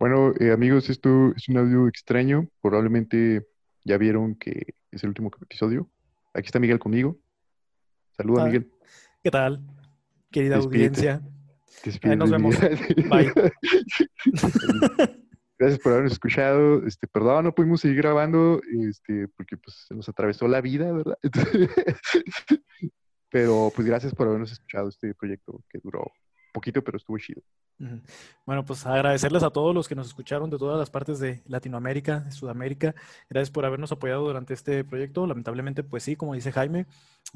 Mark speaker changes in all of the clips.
Speaker 1: Bueno, eh, amigos, esto es un audio extraño. Probablemente ya vieron que es el último episodio. Aquí está Miguel conmigo. Saluda,
Speaker 2: Ah,
Speaker 1: Miguel.
Speaker 2: ¿Qué tal, querida
Speaker 1: Despídete.
Speaker 2: audiencia?
Speaker 1: Despídete,
Speaker 2: Ahí nos vemos. Bye.
Speaker 1: Gracias por habernos escuchado. Este, perdón, no pudimos seguir grabando, este, porque pues se nos atravesó la vida, ¿verdad? pero pues gracias por habernos escuchado este proyecto que duró poquito, pero estuvo chido.
Speaker 2: Bueno, pues agradecerles a todos los que nos escucharon de todas las partes de Latinoamérica, de Sudamérica. Gracias por habernos apoyado durante este proyecto. Lamentablemente, pues sí, como dice Jaime,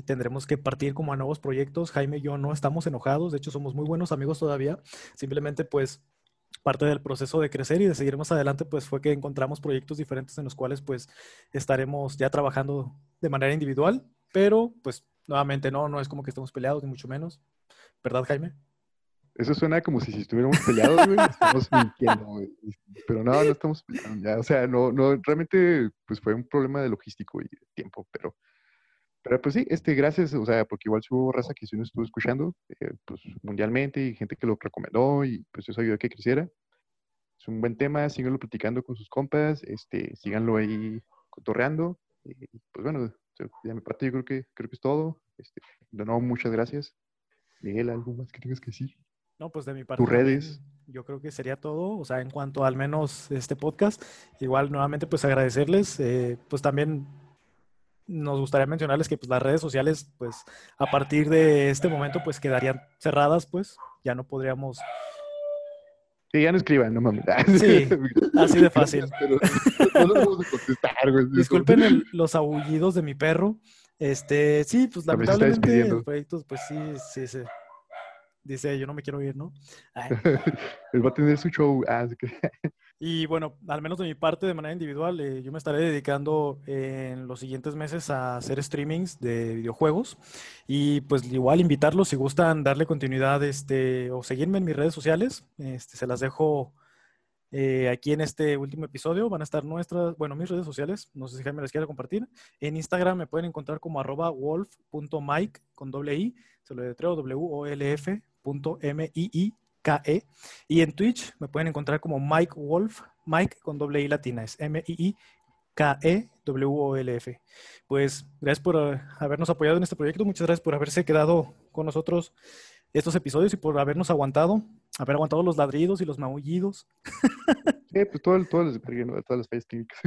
Speaker 2: tendremos que partir como a nuevos proyectos. Jaime y yo no estamos enojados, de hecho somos muy buenos amigos todavía. Simplemente, pues parte del proceso de crecer y de seguir más adelante, pues fue que encontramos proyectos diferentes en los cuales pues estaremos ya trabajando de manera individual, pero pues nuevamente no, no es como que estemos peleados, ni mucho menos. ¿Verdad, Jaime?
Speaker 1: Eso suena como si, estuviéramos peleados, güey. Estamos mintiendo, güey. Pero no, no estamos peleando ya. O sea, no, no, realmente, pues fue un problema de logístico y de tiempo, pero, pero pues sí, este, gracias, o sea, porque igual hubo raza que sí nos estuvo escuchando, eh, pues mundialmente y gente que lo recomendó y pues eso ayudó a que creciera. Es un buen tema, síganlo platicando con sus compas, este, síganlo ahí cotorreando. Y pues bueno, de mi parte yo creo que, creo que es todo. Este, de nuevo, muchas gracias. Miguel, ¿algo más que tengas que decir?
Speaker 2: No, pues de mi parte.
Speaker 1: Tus redes.
Speaker 2: Yo creo que sería todo, o sea, en cuanto al menos este podcast. Igual nuevamente pues agradecerles, eh, pues también nos gustaría mencionarles que pues las redes sociales pues a partir de este momento pues quedarían cerradas pues, ya no podríamos,
Speaker 1: Sí, ya no escriban, no mames.
Speaker 2: Sí, así de fácil.
Speaker 1: Pero no nos vamos a contestar, güey.
Speaker 2: disculpen el- los aullidos de mi perro, este, sí, pues lamentablemente
Speaker 1: despidiendo.
Speaker 2: el proyecto pues sí, sí, sí. Dice, yo no me quiero ir, ¿no? Ay,
Speaker 1: Él va a tener su show. Ah, así que-
Speaker 2: Y bueno, al menos de mi parte, de manera individual, eh, yo me estaré dedicando en los siguientes meses a hacer streamings de videojuegos. Y pues igual invitarlos si gustan darle continuidad este, o seguirme en mis redes sociales. Este, se las dejo eh, aquí en este último episodio. Van a estar nuestras, bueno, mis redes sociales. No sé si Jaime las quiere compartir. En Instagram me pueden encontrar como arroba wolf.mike con doble i. Se lo detreo W-O-L-F M-I-I-K-E. Y en Twitch me pueden encontrar como Mike Wolf, Mike con doble I latina, es M-I-I-K-E-W-O-L-F. Pues gracias por eh, habernos apoyado en este proyecto, muchas gracias por haberse quedado con nosotros estos episodios y por habernos aguantado, haber aguantado los ladridos y los maullidos.
Speaker 1: Sí, pues todo, el- todas las, fallas técnicas.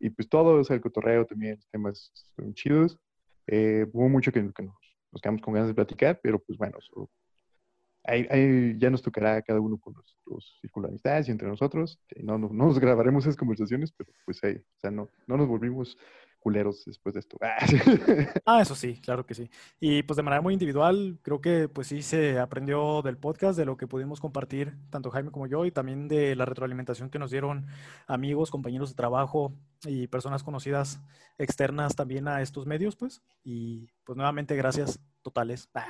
Speaker 1: y pues todo, o sea, el cotorreo también, temas estuvieron chidos. Eh, hubo mucho que, que nos, nos quedamos con ganas de platicar, pero pues bueno, eso- ahí, ahí ya nos tocará cada uno con de amistades y entre nosotros. Eh, No, no, no nos grabaremos esas conversaciones, pero pues ahí, o sea, no, no nos volvimos culeros después de esto.
Speaker 2: Ah, eso sí, claro que sí. Y pues de manera muy individual, creo que pues sí se aprendió del podcast, de lo que pudimos compartir, tanto Jaime como yo, y también de la retroalimentación que nos dieron amigos, compañeros de trabajo y personas conocidas externas también a estos medios, pues. Y pues nuevamente gracias totales. Ah,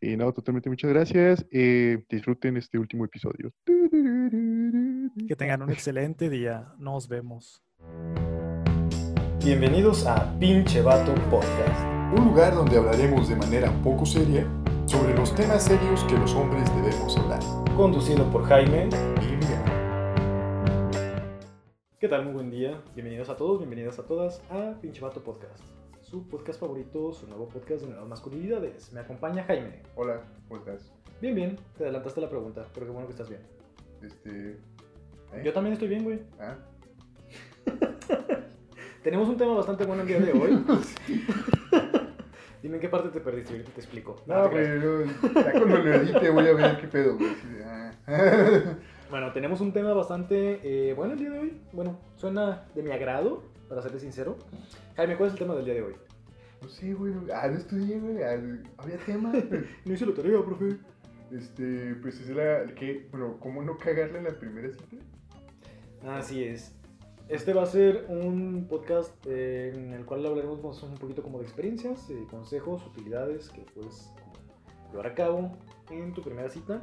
Speaker 1: y no, totalmente muchas gracias. Eh, disfruten este último episodio.
Speaker 2: Que tengan un excelente día. Nos vemos.
Speaker 3: Bienvenidos a Pinche Vato Podcast.
Speaker 4: Un lugar donde hablaremos de manera poco seria sobre los temas serios que los hombres debemos hablar.
Speaker 3: Conducido por Jaime.
Speaker 4: Y Miguel.
Speaker 2: ¿Qué tal? Muy buen día. Bienvenidos a todos, bienvenidas a todas a Pinche Vato Podcast. Su podcast favorito, su nuevo podcast de nuevas masculinidades. Me acompaña Jaime.
Speaker 1: Hola, ¿cómo estás?
Speaker 2: Bien, bien. Te adelantaste la pregunta, pero qué bueno que estás bien.
Speaker 1: Este. ¿eh?
Speaker 2: Yo también estoy bien, güey.
Speaker 1: Ah,
Speaker 2: Tenemos un tema bastante bueno el día de hoy. Dime en qué parte te perdiste, ahorita te explico.
Speaker 1: No, no, ya cuando lo edite voy a ver qué pedo, güey. ah.
Speaker 2: Bueno, tenemos un tema bastante eh, bueno el día de hoy. Bueno, suena de mi agrado, para serle sincero. Jaime, ¿cuál es el tema del día de hoy?
Speaker 1: No sé, güey. Ah, no estudié, güey. ah, Había tema.
Speaker 2: No hice la tarea, profe.
Speaker 1: Este, pues es la. que Bueno, ¿cómo no cagarle en la primera cita?
Speaker 2: Así es. Este va a ser un podcast eh, en el cual hablaremos un poquito como de experiencias, eh, consejos, utilidades que puedes llevar a cabo en tu primera cita.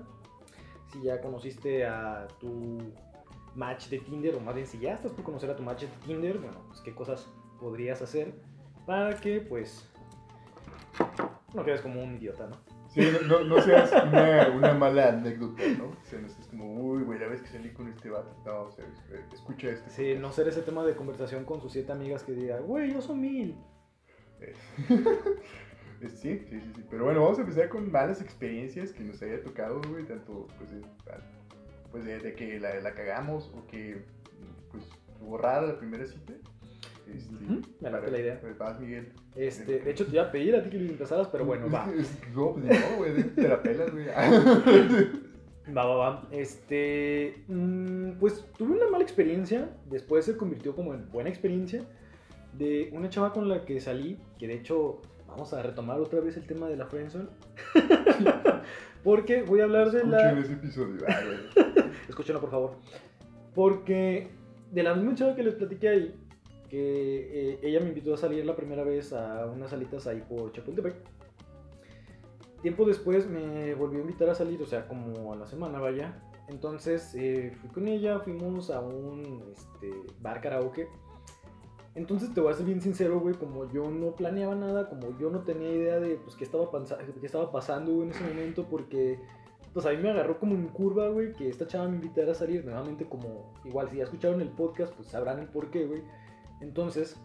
Speaker 2: Si ya conociste a tu match de Tinder, o más bien si ya estás por conocer a tu match de Tinder, bueno, pues qué cosas podrías hacer para que pues no quedes como un idiota, ¿no?
Speaker 1: Sí, no, no, no seas una, una mala anécdota, ¿no? O sea, no estés como, uy, güey, la vez que salí con este vato. No, o sea, es- escucha este.
Speaker 2: Sí, no ser ese tema de conversación con sus siete amigas que diga, güey, yo soy mil.
Speaker 1: Eh, Sí, sí, sí, sí. Pero bueno, vamos a empezar con malas experiencias que nos haya tocado, güey, tanto, pues, de, pues de, de que la, la cagamos o que, pues, rara la primera cita. Este,
Speaker 2: Ujú, me late la idea.
Speaker 1: vas, Miguel.
Speaker 2: Este, de hecho, te iba a pedir a ti que lo empezaras, pero bueno, va.
Speaker 1: No, pues, no, güey, te la pelas, güey.
Speaker 2: Va, va, va. Este, mm, pues tuve una mala experiencia, después se convirtió como en buena experiencia, de una chava con la que salí, que de hecho vamos a retomar otra vez el tema de la friendzone, porque voy a hablar de la...
Speaker 1: Ese episodio.
Speaker 2: Escúchenlo, por favor. Porque de la misma chava que les platiqué ahí, que eh, ella me invitó a salir la primera vez a unas salitas ahí por Chapultepec. Tiempo después me volvió a invitar a salir, o sea, como a la semana, vaya. Entonces eh, fui con ella, fuimos a un este, bar karaoke. Entonces te voy a ser bien sincero, güey, como yo no planeaba nada, como yo no tenía idea de pues, qué, estaba qué estaba pasando en ese momento, porque pues a mí me agarró como en curva, güey, que esta chava me invitara a salir. Nuevamente, como igual, si ya escucharon el podcast, pues sabrán el por qué, güey. Entonces,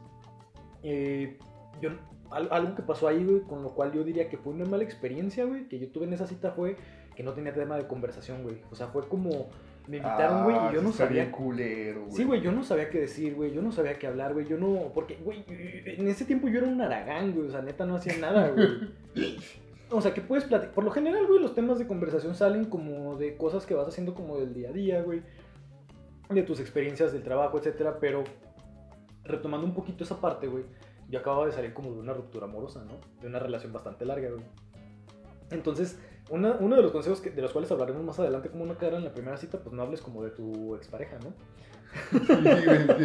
Speaker 2: eh, yo, al- algo que pasó ahí, güey, con lo cual yo diría que fue una mala experiencia, güey, que yo tuve en esa cita fue que no tenía tema de conversación, güey. O sea, fue como, me invitaron, güey,
Speaker 1: Ah,
Speaker 2: y yo
Speaker 1: sí
Speaker 2: no sabía...
Speaker 1: culero, güey.
Speaker 2: Sí, güey, yo no sabía qué decir, güey, yo no sabía qué hablar, güey, yo no, porque, güey, en ese tiempo yo era un aragán, güey, o sea, neta no hacía nada, güey. O sea, que puedes platicar, por lo general, güey, los temas de conversación salen como de cosas que vas haciendo como del día a día, güey, de tus experiencias del trabajo, etcétera, pero retomando un poquito esa parte, güey, yo acababa de salir como de una ruptura amorosa, ¿no? De una relación bastante larga, güey. Entonces, una- uno de los consejos que- de los cuales hablaremos más adelante como una cara en la primera cita, pues no hables como de tu expareja, ¿no?
Speaker 1: Sí, güey, sí.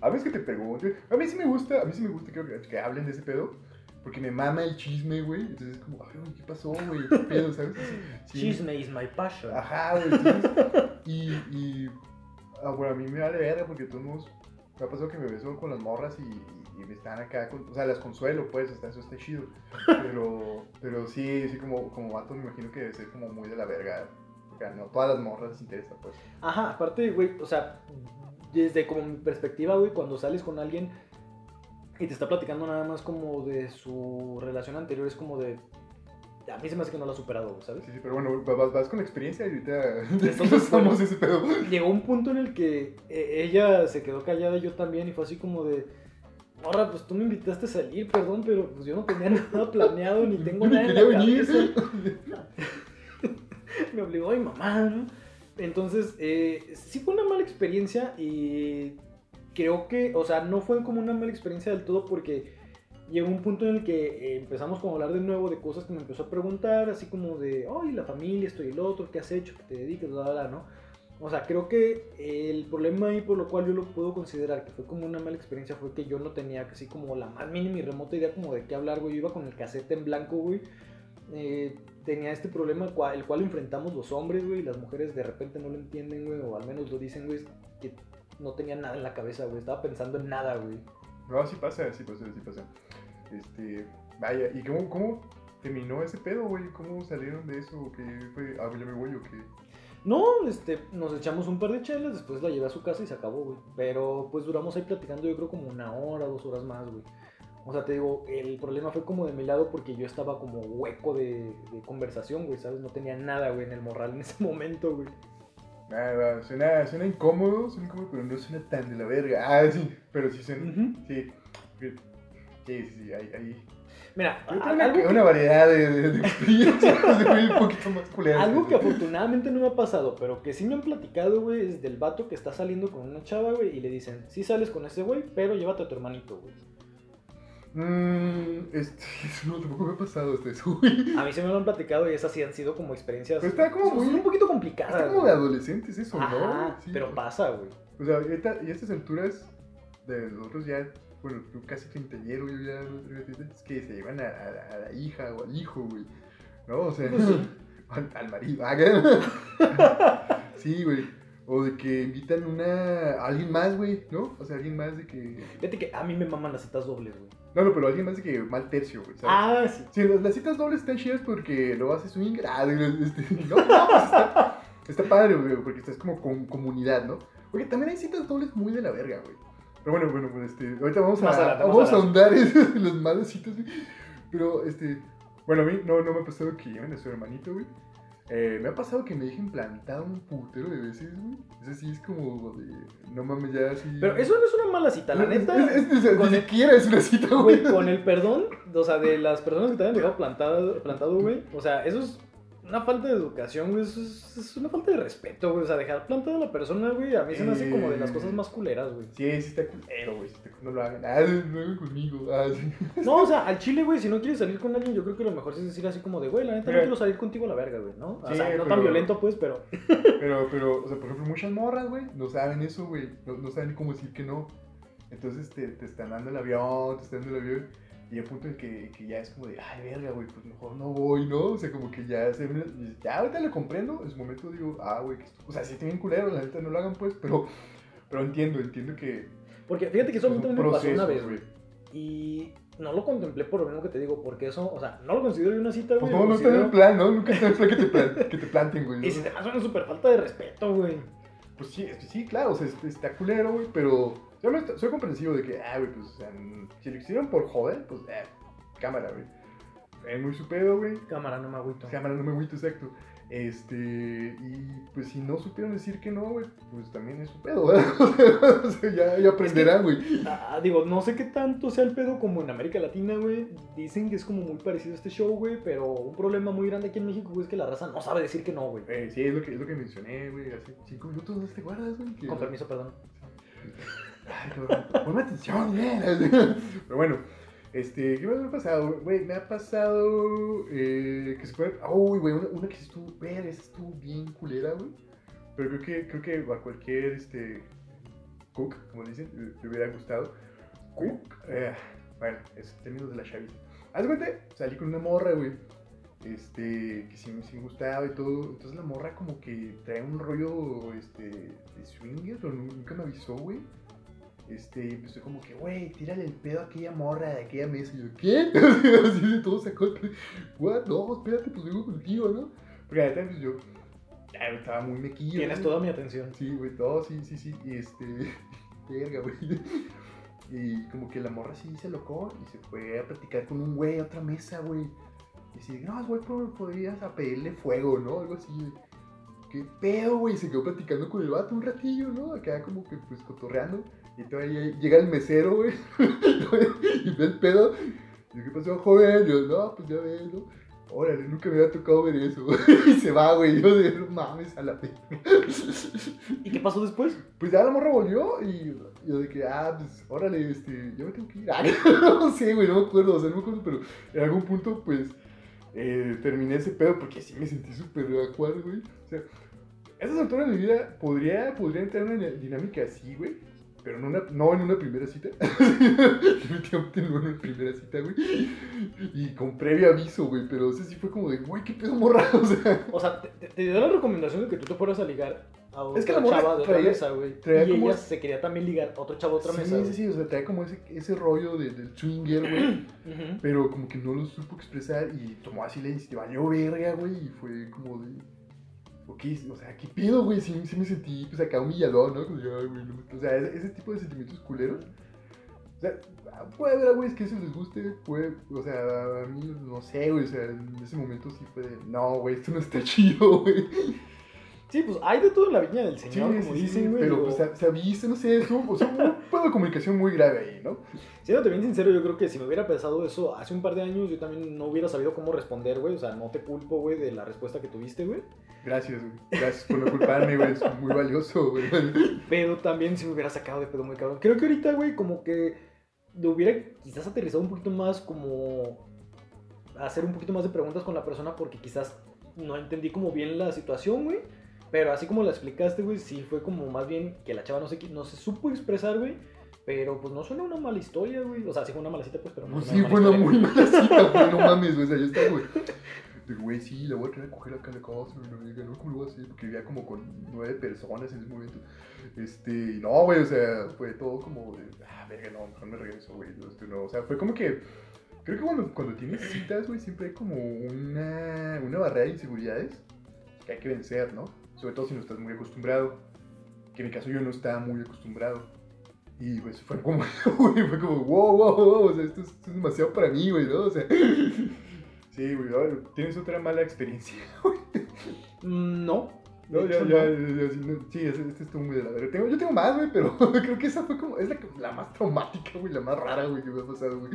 Speaker 1: A veces que te pregunto, a mí sí me gusta, a mí sí me gusta que, que hablen de ese pedo, porque me mama el chisme, güey. Entonces es como, ay, güey, ¿qué pasó, güey? ¿Qué pedo, sabes? Sí.
Speaker 2: Chisme is my passion.
Speaker 1: Ajá, güey. y, y, ah, bueno, a mí me vale verga porque todos me ha pasado que me beso con las morras y, me están acá, o sea, las consuelo, pues, hasta eso está chido. Pero, pero sí, sí, como, como vato me imagino que debe ser como muy de la verga. Porque no todas las morras les interesa, pues.
Speaker 2: Ajá, aparte, güey, o sea, desde como mi perspectiva, güey, cuando sales con alguien y te está platicando nada más como de su relación anterior, es como de... A mí se me hace que no lo ha superado, ¿sabes?
Speaker 1: Sí, sí, pero bueno, vas, vas con experiencia y ahorita
Speaker 2: Entonces,
Speaker 1: somos ese pedo.
Speaker 2: Llegó un punto en el que eh, ella se quedó callada y yo también, y fue así como de... Morra, pues tú me invitaste a salir, perdón, pero pues yo no tenía nada planeado, ni tengo nada en la cabeza. me obligó mi mamá, ¿no? Entonces, eh, sí fue una mala experiencia y creo que, o sea, no fue como una mala experiencia del todo porque llegó un punto en el que eh, empezamos como a hablar de nuevo de cosas que me empezó a preguntar, así como de, ay, la familia, esto y el otro, ¿qué has hecho? ¿Qué te dedicas? Bla, bla, ¿no? O sea, creo que el problema ahí por lo cual yo lo puedo considerar que fue como una mala experiencia fue que yo no tenía así como la más mínima y remota idea como de qué hablar, güey. Yo iba con el cassette en blanco, güey. Eh, tenía este problema el cual, enfrentamos los hombres, güey. Las mujeres de repente no lo entienden, güey. O al menos lo dicen, güey. Que no tenía nada en la cabeza, güey. Estaba pensando en nada, güey.
Speaker 1: No, sí pasa, sí pasa, sí pasa. Este, vaya, ¿y cómo, cómo terminó ese pedo, güey? ¿Cómo salieron de eso? ¿Qué fue? Ah, ya me voy o qué?
Speaker 2: No, este, nos echamos un par de chelas, después la llevé a su casa y se acabó, güey. Pero pues duramos ahí platicando yo creo como una hora, dos horas más, güey. O sea, te digo, el problema fue como de mi lado porque yo estaba como hueco de, de conversación, güey, ¿sabes? No tenía nada, güey, en el morral en ese momento, güey.
Speaker 1: Va, suena, suena incómodo, suena incómodo, pero no suena tan de la verga. Ah, sí, pero sí suena. Sí, sí, sí, sí, ahí. ahí.
Speaker 2: Mira,
Speaker 1: Yo creo
Speaker 2: algo,
Speaker 1: que una variedad de, de, de experiencias güey, un poquito más culeras.
Speaker 2: algo que afortunadamente no me ha pasado, pero que sí me han platicado, güey, es del vato que está saliendo con una chava, güey, y le dicen, sí sales con ese güey, pero llévate a tu hermanito, güey.
Speaker 1: Mmm, este, eso no, tampoco me ha pasado hasta eso, güey.
Speaker 2: A mí se me lo han platicado y esas sí han sido como experiencias...
Speaker 1: Pero está como muy-
Speaker 2: un poquito complicadas.
Speaker 1: Está como de adolescentes eso,
Speaker 2: Ajá,
Speaker 1: ¿no? Sí,
Speaker 2: pero pasa, güey.
Speaker 1: O sea, ahorita- y estas alturas de nosotros ya, bueno, tú casi quinceañero, yo ya es que se llevan a, a- a la hija o al hijo, güey. ¿No? O sea,
Speaker 2: Pues
Speaker 1: al, al marido. Ah, sí, güey. O de que invitan una, a alguien más, güey, ¿no? O sea, alguien más de que...
Speaker 2: Fíjate que a mí me maman las citas dobles, güey.
Speaker 1: No, no, pero alguien más de que mal tercio, güey. ¿sabes?
Speaker 2: Ah, sí.
Speaker 1: Sí, las, las citas dobles están chidas porque luego haces un ingrado. Este, no, no, pues está, está padre, güey, porque estás como con comunidad, ¿no? Oye, también hay citas dobles muy de la verga, güey. Pero bueno, bueno, pues este, ahorita vamos a,
Speaker 2: adelante,
Speaker 1: vamos a ahondar en las malas citas, güey. Pero, este, bueno, a mí no, no me ha pasado que lleven a su hermanito, güey. Eh, me ha pasado que me dejen plantado un putero de veces, güey. Eso sí es como de, no mames, ya así.
Speaker 2: Pero eso no es una mala cita, la neta.
Speaker 1: es- es- es-
Speaker 2: con
Speaker 1: ni
Speaker 2: el-
Speaker 1: siquiera es una cita, güey.
Speaker 2: Con el perdón, o sea, de las personas que te hayan dejado plantado, plantado, güey. O sea, eso es una falta de educación, güey. Eso es, es una falta de respeto, güey. O sea, dejar plantada a la persona, güey, a mí se me hace como de las cosas más culeras, güey.
Speaker 1: Sí, sí está culero, güey. No lo hagan. Ah, no hagan conmigo. Ah, sí.
Speaker 2: No, o sea, al chile, güey, si no quieres salir con alguien, yo creo que lo mejor es decir así como de, güey, la neta no quiero salir contigo a la verga, güey, ¿no? O
Speaker 1: Sí,
Speaker 2: sea, no tan violento, pues, pero.
Speaker 1: Pero, pero, o sea, por ejemplo, muchas morras, güey, no saben eso, güey. No, no saben cómo decir que no. Entonces te, te están dando el avión, te están dando el avión. Y al punto en que, que ya es como de, ay, verga, güey, pues mejor no voy, ¿no? O sea, como que ya se Ya ahorita lo comprendo. En su momento digo, ah, güey, que esto- o sea, sí está bien culero, la neta no lo hagan, pues. Pero, pero entiendo, entiendo que.
Speaker 2: Porque fíjate que solamente
Speaker 1: son
Speaker 2: me pasó una vez, güey. Y no lo contemplé por lo mismo que te digo, porque eso, o sea, no lo considero una cita,
Speaker 1: Pues
Speaker 2: güey.
Speaker 1: no, no está en el plan, ¿no? Nunca está en el plan que te, plan- que te planten, güey.
Speaker 2: Y si te pasa una super falta de respeto, güey.
Speaker 1: Pues sí, sí, claro, o sea, es- está culero, güey, pero yo me soy comprensivo de que, ah, güey, pues, o sea, si lo hicieron por joder, pues, eh, cámara, güey. Es muy su pedo, güey.
Speaker 2: Cámara, no me agüito.
Speaker 1: Cámara, no me agüito, exacto. Este, y pues si no supieron decir que no, güey, pues también es su pedo, ¿verdad? O sea, ya, ya aprenderán, güey.
Speaker 2: Ah, digo, no sé qué tanto sea el pedo como en América Latina, güey. Dicen que es como muy parecido a este show, güey. Pero un problema muy grande aquí en México, güey, es que la raza no sabe decir que no, güey.
Speaker 1: Eh, sí, es lo, que, es lo que mencioné, güey, hace cinco minutos, ¿no te guardas, güey?
Speaker 2: Con permiso, perdón.
Speaker 1: Ay, cabrón, ponme atención, bien. Pero bueno, este, ¿qué más me ha pasado? Güey, me ha pasado eh, que se puede... Uy, güey, una, que estuvo, ver, estuvo bien culera, güey. Pero creo que, creo que a cualquier, este, cook, como dicen, le, le hubiera gustado. Cook, eh, bueno, es términos de la chaviza. Haz cuenta, salí con una morra, güey. Este, que sí, sí me gustaba y todo. Entonces la morra como que trae un rollo, este, de swinger, pero nunca me avisó, güey. Este, y empezó como que, güey, tírale el pedo a aquella morra de aquella mesa. Y yo, ¿qué? Así de todo sacó. What? No, espérate, pues vengo contigo, ¿no? Porque la neta, pues yo, ya estaba muy mequillo.
Speaker 2: Tienes
Speaker 1: güey.
Speaker 2: toda mi atención.
Speaker 1: Sí, güey, todo, sí, sí, sí. Y este, verga, güey. Y como que la morra sí se locó y se fue a platicar con un güey a otra mesa, güey. Y así, no, güey, po- podrías a pedirle fuego, ¿no? Algo así. ¿Qué pedo, güey? Se quedó platicando con el vato un ratillo, ¿no? Acá como que pues cotorreando. Y todavía llega el mesero, güey. y ve el pedo. Y ¿qué pasó, joven? Yo, no, pues ya ves, ¿no? Órale, nunca me había tocado ver eso. y se va, güey. Yo de, no mames, a la verga.
Speaker 2: ¿Y qué pasó después?
Speaker 1: Pues ya la morra volvió y yo de que, ah, pues, órale, este, yo me tengo que ir. Ah, no sé, güey, no me acuerdo, o sea, no me acuerdo, pero en algún punto, pues, eh, terminé ese pedo porque sí me sentí súper acuado, güey. O sea, a esas alturas de mi vida podría, podría entrar en una dinámica así, güey, pero no, una, no en una primera cita. Definitivamente no en una primera cita, güey. Y con previo aviso, güey, pero ese sí fue como de, güey, qué pedo morra, o sea.
Speaker 2: Te- te dio la recomendación de que tú te fueras a ligar a otra
Speaker 1: Es que la
Speaker 2: chava de otra
Speaker 1: traía-
Speaker 2: mesa, güey.
Speaker 1: traía
Speaker 2: Y
Speaker 1: como-
Speaker 2: ella se quería también ligar a otro chavo de otra
Speaker 1: sí,
Speaker 2: mesa.
Speaker 1: sí,
Speaker 2: güey.
Speaker 1: sí, o sea, trae como ese, ese rollo de- del swinger, güey. Pero como que no lo supo expresar y tomó así la iniciativa, valió verga, güey, y fue como de... Ok, o sea, ¿qué pido, güey? Sí, sí me sentí, pues acá humillador, ¿no? Como, "Ay, güey, no me-". O sea, ese, ese tipo de sentimientos culeros. O sea, puede haber, güey, que eso les guste, puede, o sea, a mí, no sé, güey, o sea, en ese momento sí fue de, no, güey, esto no está chido, güey.
Speaker 2: Sí, pues hay de todo en la viña del señor,
Speaker 1: sí,
Speaker 2: como
Speaker 1: sí,
Speaker 2: dicen, güey.
Speaker 1: pero pues se, se avisa, no sé, es un, o sea, un pedo de comunicación muy grave ahí, ¿no?
Speaker 2: Siéndote bien sincero, yo creo que si me hubiera pensado eso hace un par de años, yo también no hubiera sabido cómo responder, güey. O sea, no te culpo, güey, de la respuesta que tuviste, güey.
Speaker 1: Gracias, güey, gracias por no culparme, güey, es muy valioso, güey.
Speaker 2: Pero también si me hubiera sacado de pedo muy cabrón. Creo que ahorita, güey, como que lo hubiera quizás aterrizado un poquito más como hacer un poquito más de preguntas con la persona porque quizás no entendí como bien la situación, güey. Pero así como la explicaste, güey, sí fue como más bien que la chava no se, no se supo expresar, güey. Pero pues no suena una mala historia, güey. O sea, sí fue una mala cita, pues, pero no
Speaker 1: sí, fue una
Speaker 2: historia,
Speaker 1: muy mala cita, güey, no mames, güey, o sea, güey. de, güey, sí, la voy a traer a coger acá a la casa, y verga, no, ¿cómo lo voy a hacer? Porque vivía como con nueve personas en ese momento. Este, y no, güey, o sea, fue todo como de, ah, verga, no, mejor me regreso, güey, este, no, o sea, fue como que, creo que cuando, cuando tienes citas, güey, siempre hay como una, una barrera de inseguridades que hay que vencer, ¿no? Sobre todo si no estás muy acostumbrado, que en mi caso yo no estaba muy acostumbrado. Y pues fue como, güey, fue como, wow, wow, wow, o sea, esto es, esto es demasiado para mí, güey, ¿no? O sea, sí, güey, tienes otra mala experiencia, güey.
Speaker 2: Mm, No.
Speaker 1: No, ya, ya, ya, sí, no, sí, este, estuvo muy de la verga. Tengo, yo tengo más, güey, pero creo que esa fue como, es la, la más traumática, güey, la más rara, güey, que me ha pasado, güey.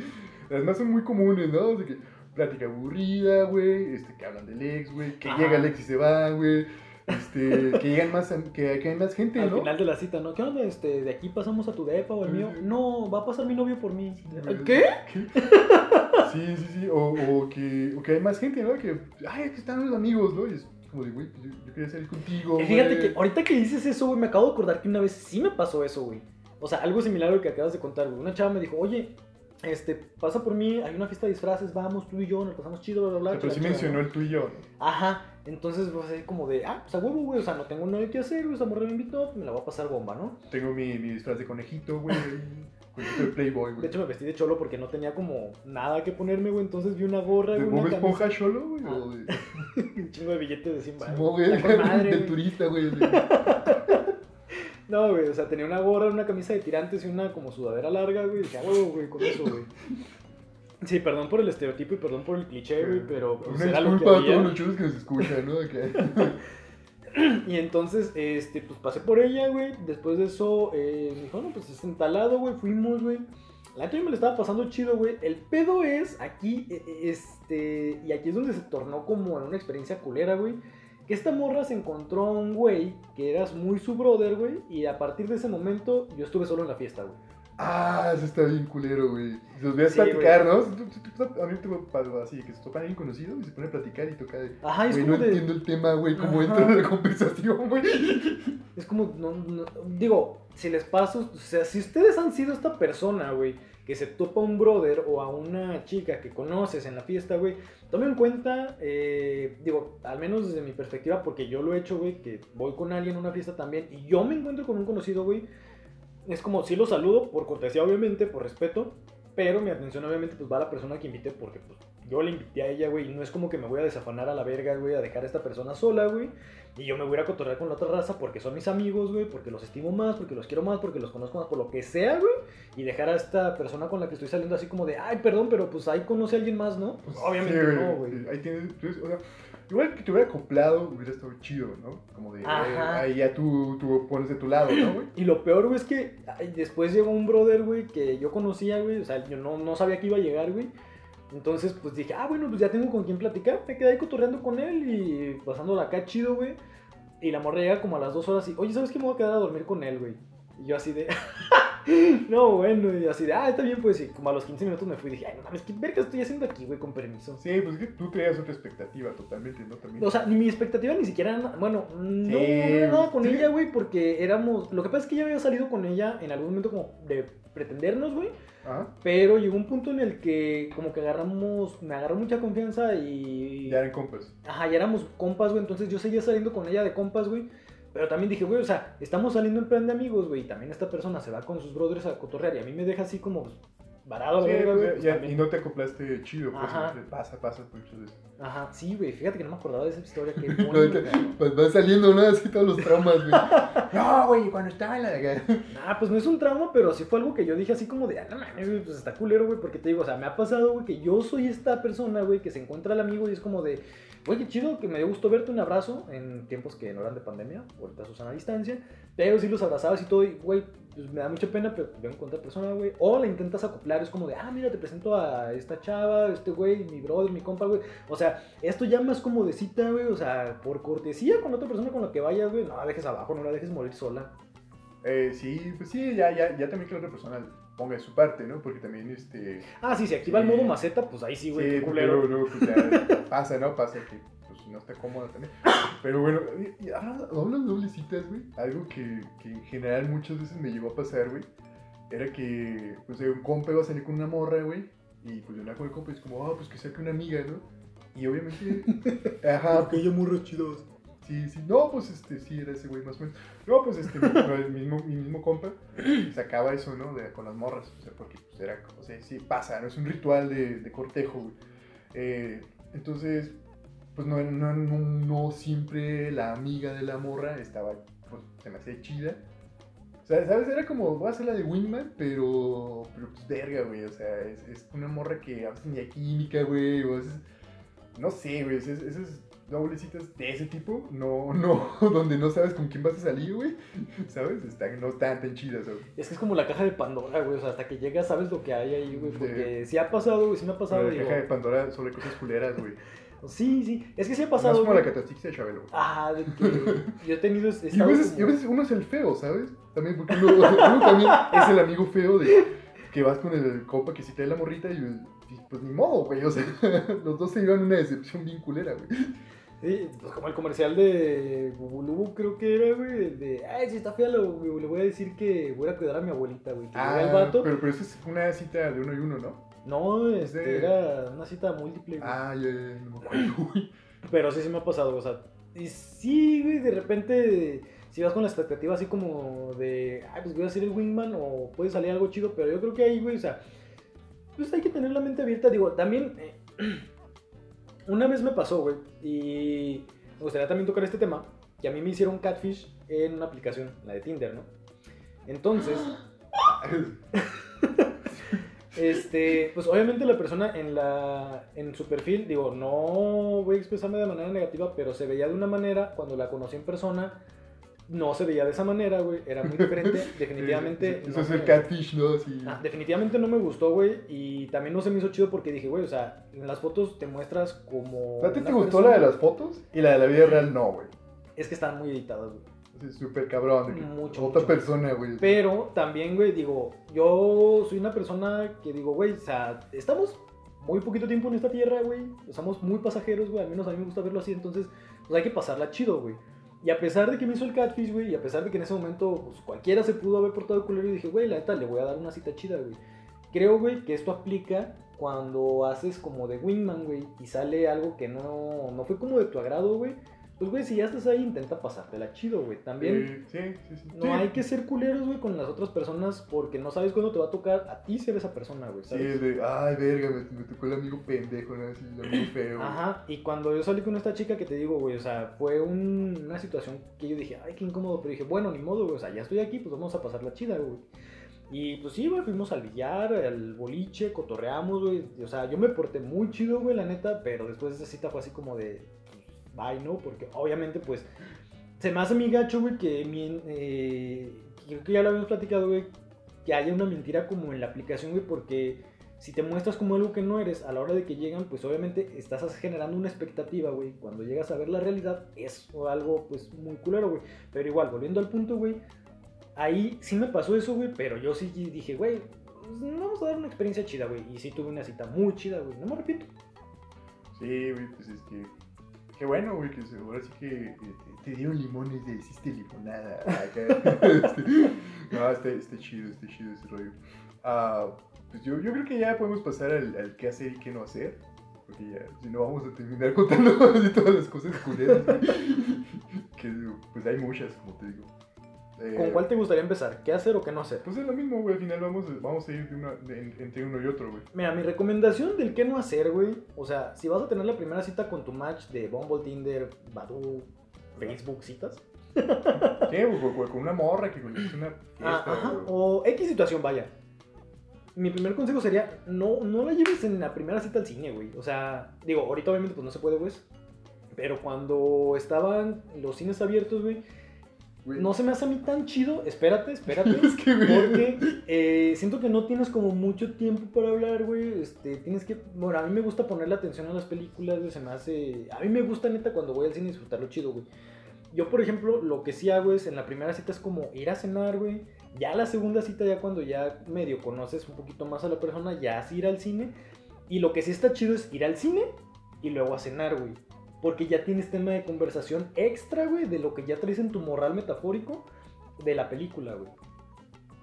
Speaker 1: Las más son muy comunes, ¿no? O sea, que plática aburrida, güey, este, que hablan del ex, güey, que
Speaker 2: Ajá.
Speaker 1: llega el ex y se va, güey, este, que llegan más, que, que hay más gente,
Speaker 2: Al
Speaker 1: ¿no?
Speaker 2: final de la cita, ¿no? ¿Qué onda? Este, de aquí pasamos a tu depa o el mío. No, va a pasar mi novio por mí.
Speaker 1: güey.
Speaker 2: ¿Qué?
Speaker 1: Sí, sí, sí, o, o, que, o que hay más gente, ¿no? Que, ay, es que están los amigos, ¿no? Y es como de, güey, pues yo, yo quería salir contigo,
Speaker 2: Y fíjate
Speaker 1: güey.
Speaker 2: que ahorita que dices eso, güey, me acabo de acordar que una vez sí me pasó eso, güey. O sea, algo similar a lo que acabas de contar, güey. Una chava me dijo, oye, este, pasa por mí, hay una fiesta de disfraces, vamos, tú y yo, nos pasamos chido, bla, bla, bla.
Speaker 1: Pero sí mencionó el tú y yo.
Speaker 2: Ajá, entonces, pues, así como de, ah, pues a huevo, güey, o sea, no tengo nada que hacer, güey, esta morra me invitó, pues me la voy a pasar bomba, ¿no?
Speaker 1: Tengo mi, mi disfraz de conejito, güey. conejito de Playboy,
Speaker 2: De
Speaker 1: güey.
Speaker 2: hecho, me vestí de cholo porque no tenía como nada que ponerme, güey, entonces vi una gorra,
Speaker 1: ¿De
Speaker 2: güey,
Speaker 1: Bob Esponja Cholo, güey?
Speaker 2: Ah.
Speaker 1: De.
Speaker 2: un chingo de billetes de 100 baros.
Speaker 1: Simón, güey,
Speaker 2: Está con madre,
Speaker 1: del
Speaker 2: güey.
Speaker 1: turista, güey.
Speaker 2: No, güey, o sea, tenía una gorra, una camisa de tirantes y una como sudadera larga, güey. Dije, ah, huevo, güey, con eso, güey. Sí, perdón por el estereotipo y perdón por el cliché, güey, pero pues
Speaker 1: Una
Speaker 2: era lo que
Speaker 1: disculpa a
Speaker 2: había.
Speaker 1: todos los chulos que nos escuchan, ¿no?
Speaker 2: Y entonces, este, pues pasé por ella, güey. Después de eso, eh, me dijo, no, pues es entalado, güey. Fuimos, güey. La neta yo me lo estaba pasando chido, güey. El pedo es aquí, eh, eh, este, y aquí es donde se tornó como en una experiencia culera, güey. Que esta morra se encontró a un güey que era muy su brother, güey. Y a partir de ese momento yo estuve solo en la fiesta, güey.
Speaker 1: Ah, eso está bien culero, güey. Los voy a
Speaker 2: Sí,
Speaker 1: platicar, ¿no? A mí me así, que se topan a alguien conocido y se pone a platicar y toca de.
Speaker 2: Ajá, es
Speaker 1: Güey,
Speaker 2: como
Speaker 1: no
Speaker 2: de.
Speaker 1: entiendo el tema, güey, cómo entra en la conversación, güey.
Speaker 2: Es como, no, no- digo, si les paso, o sea, si ustedes han sido esta persona, güey, que se topa a un brother o a una chica que conoces en la fiesta, güey, tomen en cuenta, eh, digo, al menos desde mi perspectiva, porque yo lo he hecho, güey, que voy con alguien a una fiesta también y yo me encuentro con un conocido, güey, es como, sí lo saludo, por cortesía, obviamente, por respeto, pero mi atención, obviamente, pues va a la persona que invité, porque, pues, yo le invité a ella, güey, y no es como que me voy a desafanar a la verga, güey, a dejar a esta persona sola, güey, y yo me voy a cotorrear con la otra raza porque son mis amigos, güey, porque los estimo más, porque los quiero más, porque los conozco más, por lo que sea, güey, y dejar a esta persona con la que estoy saliendo así como de, ay, perdón, pero pues ahí conoce a alguien más, ¿no? Pues obviamente
Speaker 1: Sí,
Speaker 2: no, güey.
Speaker 1: Ahí tienes. o sea, igual que te hubiera acoplado, hubiera estado chido, ¿no? Como de. Ahí ya tú, tú pones de tu lado, ¿no, güey?
Speaker 2: Y lo peor, güey, es que después llegó un brother, güey, que yo conocía, güey. O sea, yo no, no sabía que iba a llegar, güey. Entonces, pues dije, ah, bueno, pues ya tengo con quién platicar. Me quedé ahí cotorreando con él y pasándola acá chido, güey. Y la morra llega como a las dos horas y, oye, ¿sabes qué? Me voy a quedar a dormir con él, güey. Y yo así de, no, bueno, y así de, ah, está bien, pues. Y como a los 15 minutos me fui y dije, ay, no mames, ¿qué verga estoy haciendo aquí, güey, con permiso?
Speaker 1: Sí, pues es que tú tenías otra expectativa totalmente, ¿no? También.
Speaker 2: O sea, ni mi expectativa ni siquiera Bueno, no,
Speaker 1: Sí,
Speaker 2: no era nada con
Speaker 1: sí.
Speaker 2: ella, güey, porque éramos. Lo que pasa es que ya había salido con ella en algún momento como de pretendernos, güey.
Speaker 1: Ajá.
Speaker 2: Pero llegó un punto en el que como que agarramos. Me agarró mucha confianza y.
Speaker 1: Ya eran compas.
Speaker 2: Ajá, ya éramos compas, güey. Entonces yo seguía saliendo con ella de compas, güey. Pero también dije, güey, o sea, estamos saliendo en plan de amigos, güey. Y también esta persona se va con sus brothers a cotorrear. Y a mí me deja así como pues, varado,
Speaker 1: Sí,
Speaker 2: verga,
Speaker 1: pues,
Speaker 2: güey. pues,
Speaker 1: y no te acoplaste chido, pues.
Speaker 2: Ajá.
Speaker 1: Pasa, pasa, pues, muchas veces.
Speaker 2: Ajá, sí, güey. Fíjate que no me acordaba de esa historia. Que
Speaker 1: Pues van saliendo, ¿no? Así todos los traumas, güey. No, güey, cuando estaba en la.
Speaker 2: Ah, pues no es un trauma, pero sí fue algo que yo dije así como de, ah, no mames, güey, pues está culero, güey, porque te digo, o sea, me ha pasado, güey, que yo soy esta persona, güey, que se encuentra el amigo y es como de, qué chido, que me dio gusto verte, un abrazo, en tiempos que no eran de pandemia, ahorita usan a distancia, pero sí los abrazabas y todo, y, güey, pues me da mucha pena, pero vengo con otra persona, güey, o la intentas acoplar, es como de, ah, mira, te presento a esta chava, este güey, mi brother, mi compa, güey, o sea, esto ya más como de cita, güey, o sea, por cortesía con otra persona con la que vayas, güey, no la dejes abajo, no la dejes morir sola.
Speaker 1: Eh, sí, pues sí, ya, ya, ya también que la otra persona ponga de su parte, ¿no? Porque también, este.
Speaker 2: Ah, sí, si activa el
Speaker 1: Sí.
Speaker 2: modo maceta, pues ahí sí, güey,
Speaker 1: Sí,
Speaker 2: qué
Speaker 1: porque
Speaker 2: culero.
Speaker 1: luego, luego, pues ya pasa, ¿no? Pasa que pues no está cómoda también. Pero bueno, hablas doble citas, güey. Algo que, que en general muchas veces me llegó a pasar, güey. Era que, pues, un compa iba a salir con una morra, güey. Y pues yo andaba con el compa y es como, ah, pues que saque una amiga, ¿no? Y obviamente, ajá,
Speaker 2: Aquellos murros chidos.
Speaker 1: Sí, sí, no, pues este, sí, era ese güey más o menos. No, pues este, el mismo, mi mismo compa sacaba eso, ¿no? De, con las morras, o sea, porque pues era, o sea, sí pasa, ¿no? Es un ritual de, de cortejo, güey. Eh, entonces, pues no, no, no, siempre la amiga de la morra estaba, pues, se me hacía chida. O sea, ¿sabes? Era como, voy a hacer la de Wingman, pero, pero pues verga, güey, o sea, es, es una morra que a veces ni química, güey, o es, no sé, güey, esas, esas doblecitas de ese tipo, no, no, donde no sabes con quién vas a salir, güey, ¿sabes? Están, no están tan chidas, güey.
Speaker 2: Es que es como la caja de Pandora, güey. O sea, hasta que llegas sabes lo que hay ahí, güey. Porque sí ha pasado, güey. Sí me ha pasado.
Speaker 1: la
Speaker 2: digo,
Speaker 1: caja de Pandora sobre cosas culeras, güey.
Speaker 2: Sí, sí. Es que sí ha pasado,
Speaker 1: como
Speaker 2: güey.
Speaker 1: la catástrofe de Chabelo, güey.
Speaker 2: Ah, de que yo he tenido...
Speaker 1: Y a, veces, y
Speaker 2: como-
Speaker 1: a veces uno es el feo, ¿sabes? También porque uno, uno también es el amigo feo de que vas con el compa que sí trae la morrita y, y, pues ni modo, güey. O sea, los dos se llevan una decepción bien culera, güey.
Speaker 2: Sí, pues como el comercial de Bubulubu creo que era, güey, de, ay, si está fea, lo- le voy a decir que voy a cuidar a mi abuelita, güey. Que llega el vato.
Speaker 1: Ah, pero, pero eso es una cita de uno y uno, ¿no?
Speaker 2: No, este,
Speaker 1: de-
Speaker 2: era una cita múltiple, güey.
Speaker 1: Ah, ya, ya.
Speaker 2: Pero sí, sí me ha pasado, o sea, y sí, güey, de repente, si vas con la expectativa así como de, ay, pues voy a ser el wingman o puede salir algo chido, pero yo creo que ahí, güey, o sea, pues hay que tener la mente abierta, digo, también, eh, una vez me pasó, güey, y me gustaría también tocar este tema, que a mí me hicieron catfish en una aplicación, la de Tinder, ¿no? Entonces, Este, pues obviamente la persona en la en su perfil, digo, no voy a expresarme de manera negativa, pero se veía de una manera cuando la conocí en persona, no se veía de esa manera, güey, era muy diferente, definitivamente.
Speaker 1: Eso
Speaker 2: no
Speaker 1: es el catfish, ¿no? Así.
Speaker 2: Ah, definitivamente no me gustó, güey, y también no se me hizo chido porque dije, güey, o sea, en las fotos te muestras como
Speaker 1: ¿A ti te gustó
Speaker 2: persona-
Speaker 1: la de las fotos? Y la de la vida real no, güey.
Speaker 2: Es que están muy editadas, güey.
Speaker 1: Es súper cabrón.
Speaker 2: Mucho,
Speaker 1: Otra
Speaker 2: mucho.
Speaker 1: persona, güey.
Speaker 2: Pero también, güey, digo, yo soy una persona que digo, güey, o sea, estamos muy poquito tiempo en esta tierra, güey. Somos muy pasajeros, güey. Al menos a mí me gusta verlo así. Entonces, pues hay que pasarla chido, güey. Y a pesar de que me hizo el catfish, güey, y a pesar de que en ese momento pues, cualquiera se pudo haber portado culero, y dije, güey, la neta, le voy a dar una cita chida, güey. Creo, güey, que esto aplica cuando haces como de wingman, güey, y sale algo que no, no fue como de tu agrado, güey. Pues, güey, si ya estás ahí, intenta pasártela chido, güey. También...
Speaker 1: Sí, sí, sí.
Speaker 2: No
Speaker 1: Sí.
Speaker 2: hay que ser culeros, güey, con las otras personas porque no sabes cuándo te va a tocar a ti ser esa persona, güey,
Speaker 1: Sí, de, ay, verga, me, me tocó el amigo pendejo, ¿no? Así, el amigo feo.
Speaker 2: Ajá, y cuando yo salí con esta chica que te digo, güey, o sea, fue un- una situación que yo dije, ay, qué incómodo, pero dije, bueno, ni modo, güey, o sea, ya estoy aquí, pues vamos a pasar la chida, güey. Y pues sí, güey, fuimos al billar, al boliche, cotorreamos, güey. O sea, yo me porté muy chido, güey, la neta, pero después de esa cita fue así como de, bye, ¿no? Porque obviamente, pues, se me hace mi gacho, güey, que eh, creo que ya lo habíamos platicado, güey, que haya una mentira como en la aplicación, güey, porque si te muestras como algo que no eres a la hora de que llegan, pues obviamente estás generando una expectativa, güey. Cuando llegas a ver la realidad es algo, pues, muy culero, güey. Pero igual, volviendo al punto, güey, ahí sí me pasó eso, güey, pero yo sí dije, güey, pues, vamos a dar una experiencia chida, güey. Y sí tuve una cita muy chida, güey. No me arrepiento.
Speaker 1: Sí, güey, pues es que. Qué bueno, güey, que ahora sí que eh, te dieron limones y hiciste limonada. Este, no, está, está chido, está chido ese rollo. Ah, pues yo, yo creo que ya podemos pasar al, al qué hacer y qué no hacer. Porque ya, si no, vamos a terminar contando así todas las cosas culeras. que pues hay muchas, como te digo. Eh,
Speaker 2: ¿Con cuál te gustaría empezar? ¿Qué hacer o qué no hacer?
Speaker 1: Pues es lo mismo, güey. Al final vamos, vamos a ir de una- de- en- entre uno y otro, güey.
Speaker 2: Mira, mi recomendación del qué no hacer, güey. O sea, si vas a tener la primera cita con tu match de Bumble, Tinder, Badoo, Facebook, citas.
Speaker 1: Sí, güey, con, con una morra que conoces una
Speaker 2: Ah, ajá, o X situación, vaya. Mi primer consejo sería, no, no la lleves en la primera cita al cine, güey. O sea, digo, ahorita obviamente pues no se puede, güey. Pero cuando estaban los cines abiertos, güey, No se me hace a mí tan chido. Espérate, espérate.
Speaker 1: Es que, güey.
Speaker 2: Porque eh, siento que no tienes como mucho tiempo para hablar, güey. Este, tienes que. Bueno, a mí me gusta ponerle atención a las películas, güey. Se me hace. A mí me gusta, neta, cuando voy al cine disfrutarlo chido, güey. Yo, por ejemplo, lo que sí hago es en la primera cita es como ir a cenar, güey. Ya la segunda cita, ya cuando ya medio conoces un poquito más a la persona, ya es ir al cine. Y lo que sí está chido es ir al cine y luego a cenar, güey. Porque ya tienes tema de conversación extra, güey, de lo que ya traes en tu morral metafórico de la película, güey.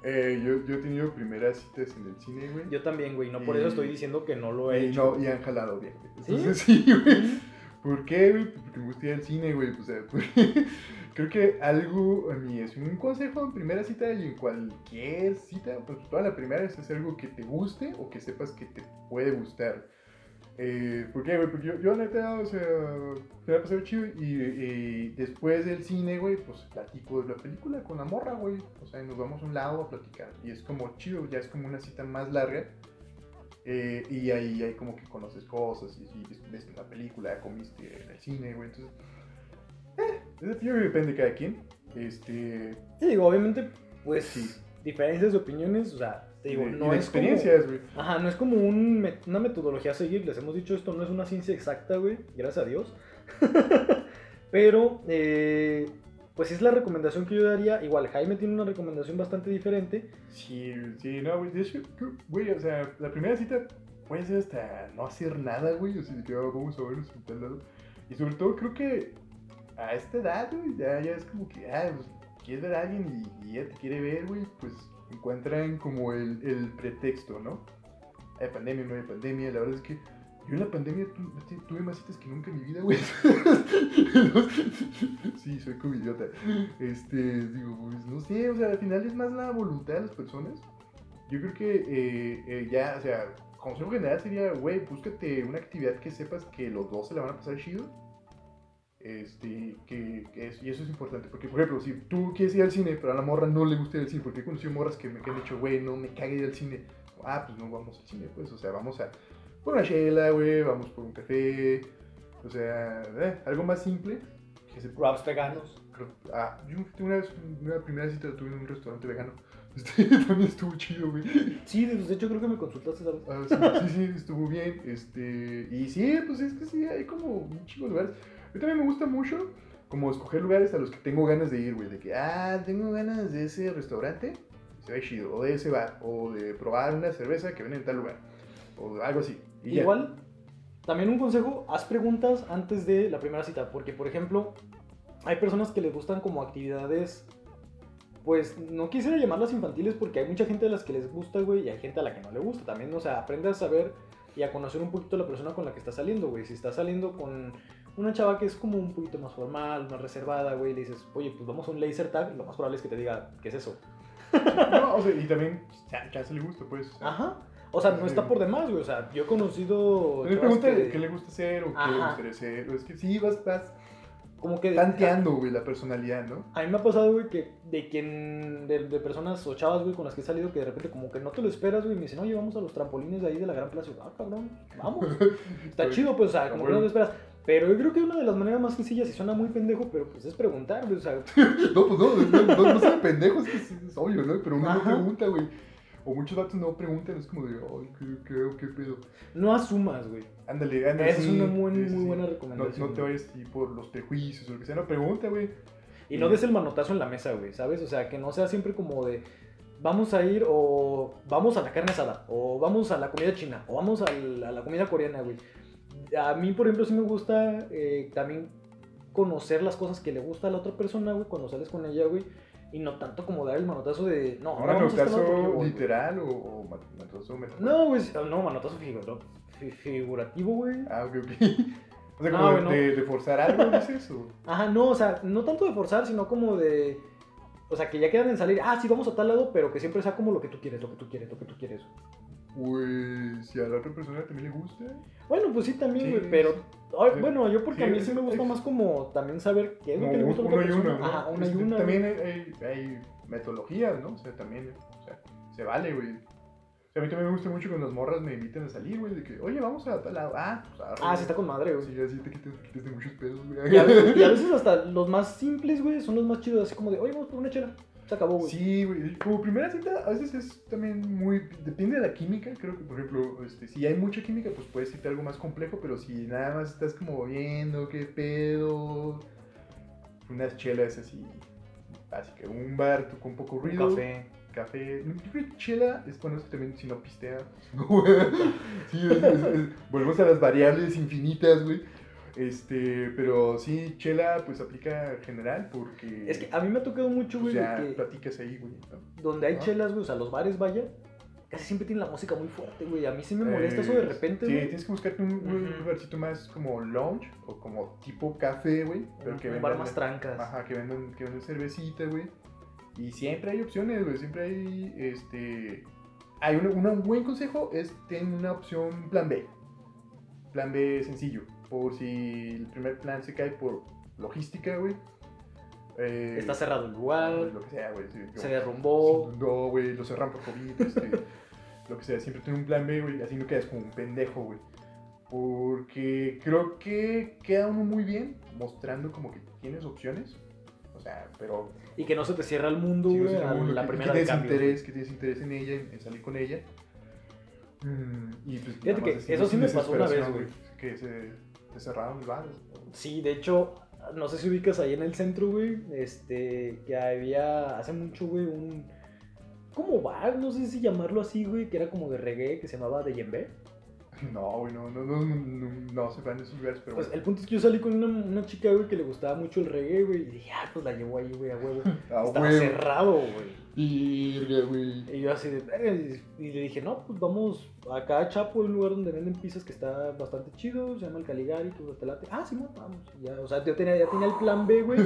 Speaker 1: Eh, yo, yo he tenido primeras citas en el cine, güey.
Speaker 2: Yo también, güey. No por
Speaker 1: Y-
Speaker 2: eso estoy diciendo que no lo he
Speaker 1: Y,
Speaker 2: hecho.
Speaker 1: no, y han jalado bien, güey.
Speaker 2: ¿Sí?
Speaker 1: Entonces, sí, güey. ¿Por qué, güey? Pues Porque me gusta ir al cine, güey. O sea, porque creo que algo a mí es un consejo en primera cita y en cualquier cita, pues toda la primera es hacer algo que te guste o que sepas que te puede gustar. Eh, ¿Por qué, güey? Porque yo, yo, neta, o sea, me ha pasado chido y, y después del cine, güey, pues platico de la película con la morra, güey. O sea, nos vamos a un lado a platicar y es como chido, ya es como una cita más larga. Eh, y ahí, ahí como que conoces cosas y, y ves- la película, comiste en el cine, güey. Entonces, eh, yo depende de cada quien. Este,
Speaker 2: Te digo, obviamente, pues,
Speaker 1: Sí.
Speaker 2: diferencias de opiniones, o sea, te digo, no es
Speaker 1: experiencias, güey.
Speaker 2: Ajá, no es como un una metodología a seguir. Les hemos dicho esto no es una ciencia exacta, güey. Gracias a Dios. Pero, eh, pues es la recomendación que yo daría. Igual, Jaime tiene una recomendación bastante diferente.
Speaker 1: Sí, sí, no, güey. De hecho, creo- güey, o sea, la primera cita puede ser hasta no hacer nada, güey. O sea, "Ah, vamos a vernos en tal lado. Y sobre todo, creo que a esta edad, güey, ya, ya es como que, ah, pues, quieres ver a alguien y, y ella te quiere ver, güey, pues encuentran como el, el pretexto, ¿no? Hay pandemia, no hay pandemia. La verdad es que yo en la pandemia tu- tu- tuve más citas que nunca en mi vida, güey. sí, soy como idiota. Este, digo, pues no sé, o sea, al final es más la voluntad de las personas. Yo creo que eh, eh, ya, o sea, consejo general sería, güey, búscate una actividad que sepas que los dos se la van a pasar chido. Este, que, que es- y eso es importante, porque por ejemplo, si tú quieres ir al cine, pero a la morra no le gusta ir al cine, porque he conocido morras que me que han dicho, güey, no me cague ir al cine. Ah, pues no vamos al cine, pues, o sea, vamos a por una chela, güey, vamos por un café, o sea, eh, algo más simple. Que se
Speaker 2: Wraps veganos.
Speaker 1: Ah, yo una vez, una primera cita tuve en un restaurante vegano. Este, también estuvo chido, güey.
Speaker 2: Sí, de hecho creo que me consultaste, ¿sabes?
Speaker 1: Ah, sí, sí, sí, estuvo bien. Este, y sí, pues es que sí, hay como un chingo de lugares. También me gusta mucho como escoger lugares a los que tengo ganas de ir, güey. De que, ah, tengo ganas de ese restaurante, se ve chido. O de ese bar, o de probar una cerveza que venden en tal lugar. O algo así. Y ya.
Speaker 2: Igual, también un consejo, haz preguntas antes de la primera cita, porque por ejemplo, hay personas que les gustan como actividades, pues no quisiera llamarlas infantiles porque hay mucha gente a las que les gusta, güey, y hay gente a la que no le gusta también, o sea, aprende a saber y a conocer un poquito a la persona con la que estás saliendo, güey. Si estás saliendo con una chava que es como un poquito más formal, más reservada, güey, le dices, oye, pues vamos a un laser tag, lo más probable es que te diga, ¿qué es eso?
Speaker 1: No, o sea, y también, se le gusta, pues. o sea.
Speaker 2: Ajá. O sea, no está por demás, güey. O sea, yo he conocido. Chavas
Speaker 1: pregunta
Speaker 2: que-
Speaker 1: qué le gusta hacer o qué le gustaría hacer. Es que sí, vas, vas
Speaker 2: como que
Speaker 1: tanteando, güey, la personalidad, ¿no?
Speaker 2: A mí me ha pasado, güey, que de quien, de, de personas o chavas, güey, con las que he salido, que de repente como que no te lo esperas, güey, y me dicen, oye, vamos a los trampolines de ahí de la Gran Plaza. Ah, cabrón, vamos. Está chido, pues, o sea, como que no te esperas. Pero yo creo que una de las maneras más sencillas, y suena muy pendejo, pero pues es preguntar, güey, o sea,
Speaker 1: No, pues no, no, no, no sean pendejos, es, que es, es obvio, ¿no? Pero uno no pregunta, güey. O muchos vatos no preguntan, es como de, ay, ¿qué, qué, qué pedo?
Speaker 2: no asumas, güey.
Speaker 1: Ándale, ándale.
Speaker 2: Es
Speaker 1: sí,
Speaker 2: una muy,
Speaker 1: sí,
Speaker 2: muy buena recomendación.
Speaker 1: no te vayas por los prejuicios o lo que sea, no, pregunta, güey.
Speaker 2: Y no des el manotazo en la mesa, güey, ¿sabes? O sea, que no sea siempre como de vamos a ir o vamos a la carne asada, o vamos a la comida china, o vamos a la comida coreana, güey. A mí, por ejemplo, sí me gusta eh, también conocer las cosas que le gusta a la otra persona, güey, cuando sales con ella, güey. Y no tanto como dar el manotazo de, no,
Speaker 1: ¿Un
Speaker 2: ahora vamos a lado porque yo
Speaker 1: manotazo literal o, o ma- manotazo metafórico?
Speaker 2: No, güey, no, manotazo figu- fi- figurativo, güey.
Speaker 1: Ah, ok, ok. O sea,
Speaker 2: No,
Speaker 1: como de,
Speaker 2: no.
Speaker 1: de, forzar algo, dices, o...
Speaker 2: Ajá, no, o sea, no tanto de forzar, sino como de. O sea, que ya quedan en salir, ah, sí, vamos a tal lado, pero que siempre sea como lo que tú quieres, lo que tú quieres, lo que tú quieres.
Speaker 1: Pues, si a la otra persona también le gusta.
Speaker 2: Bueno, pues sí, también,
Speaker 1: Sí,
Speaker 2: güey, pero.
Speaker 1: sí.
Speaker 2: ay,
Speaker 1: Sí.
Speaker 2: bueno, yo porque a
Speaker 1: Sí,
Speaker 2: mí sí me gusta
Speaker 1: es-
Speaker 2: más como también saber qué es lo que le gusta a la otra
Speaker 1: y
Speaker 2: persona.
Speaker 1: ¿no?
Speaker 2: Ajá, una y
Speaker 1: Este,
Speaker 2: una.
Speaker 1: También hay, hay, hay metodologías, ¿no? O sea, también, o sea, se vale, güey. O sea, a mí también me gusta mucho cuando las morras me invitan a salir, güey, de que, oye, vamos a tal lado. Ah, pues arre,
Speaker 2: Ah, sí, está con madre, güey.
Speaker 1: Sí, así te quitas, te quitas de muchos pedos, güey.
Speaker 2: Y a, veces, y a veces hasta los más simples, güey, son los más chidos, así como de, oye, vamos por una chela. Se acabó, güey.
Speaker 1: Sí, güey. Como primera cita, a veces es también muy. Depende de la química. Creo que, por ejemplo, este, si hay mucha química, pues puedes irte algo más complejo. Pero si nada más estás como viendo qué pedo. Unas chelas así. Así que un bar con poco
Speaker 2: Un
Speaker 1: ruido.
Speaker 2: café.
Speaker 1: Café. Yo creo que chela es bueno esto también si no güey. sí, es- es- es- volvemos a las variables infinitas, güey. Este, pero sí, chela pues aplica en general porque...
Speaker 2: Es que a mí me ha tocado mucho,
Speaker 1: pues,
Speaker 2: güey,
Speaker 1: ya
Speaker 2: de que
Speaker 1: platicas ahí, güey. ¿no?
Speaker 2: donde hay
Speaker 1: ¿no?
Speaker 2: chelas, güey, o sea, los bares, vaya, casi siempre tienen la música muy fuerte, güey. A mí sí me molesta eso de
Speaker 1: Eh,
Speaker 2: repente,
Speaker 1: Sí,
Speaker 2: güey.
Speaker 1: tienes que buscarte un, un
Speaker 2: Ujú.
Speaker 1: lugarcito más como lounge o como tipo café, güey. Pero que
Speaker 2: Un bar
Speaker 1: vendan-
Speaker 2: más trancas.
Speaker 1: Ajá, que venden, que venden cervecita, güey. Y siempre hay opciones, güey. Siempre hay, este... Hay un, un buen consejo es tener una opción plan B. Plan B sencillo. Por si el primer plan se cae por logística, güey. Eh,
Speaker 2: Está cerrado el lugar,
Speaker 1: Lo que sea, güey. sí,
Speaker 2: se derrumbó.
Speaker 1: no, güey, lo cerran por COVID, este, lo que sea, siempre tiene un plan B, güey, así no quedas como un pendejo, güey. Porque creo que queda uno muy bien mostrando como que tienes opciones. O sea, pero
Speaker 2: Y que no se te cierra el mundo,
Speaker 1: sí,
Speaker 2: güey, la
Speaker 1: que,
Speaker 2: primera
Speaker 1: que tienes interés, que tienes interés en ella, en, en salir con ella. Mm, y pues,
Speaker 2: Fíjate que eso sí me pasó una vez,
Speaker 1: desesperación, Que se te cerraron el bar.
Speaker 2: Sí, de hecho, no sé si ubicas ahí en el centro, güey, este, que había hace mucho, güey, un... como bar, no sé si llamarlo así, güey, que era como de reggae, que se llamaba de Yembe.
Speaker 1: No, güey, no, no, no, no, no, no se van de esos lugares, pero
Speaker 2: Pues el punto es que yo salí con una, chica, güey, que le gustaba mucho el reggae, güey, y dije, ah, pues la llevo ahí, güey, a huevo. Estaba cerrado, güey.
Speaker 1: Virga, güey.
Speaker 2: Y yo así de, y y le dije, no, pues vamos acá a Chapo, un lugar donde venden pizzas que está bastante chido, se llama el Caligari, todo te late. Ah, sí, no, vamos. Y Ya, o sea, yo tenía, ya tenía el plan B, güey,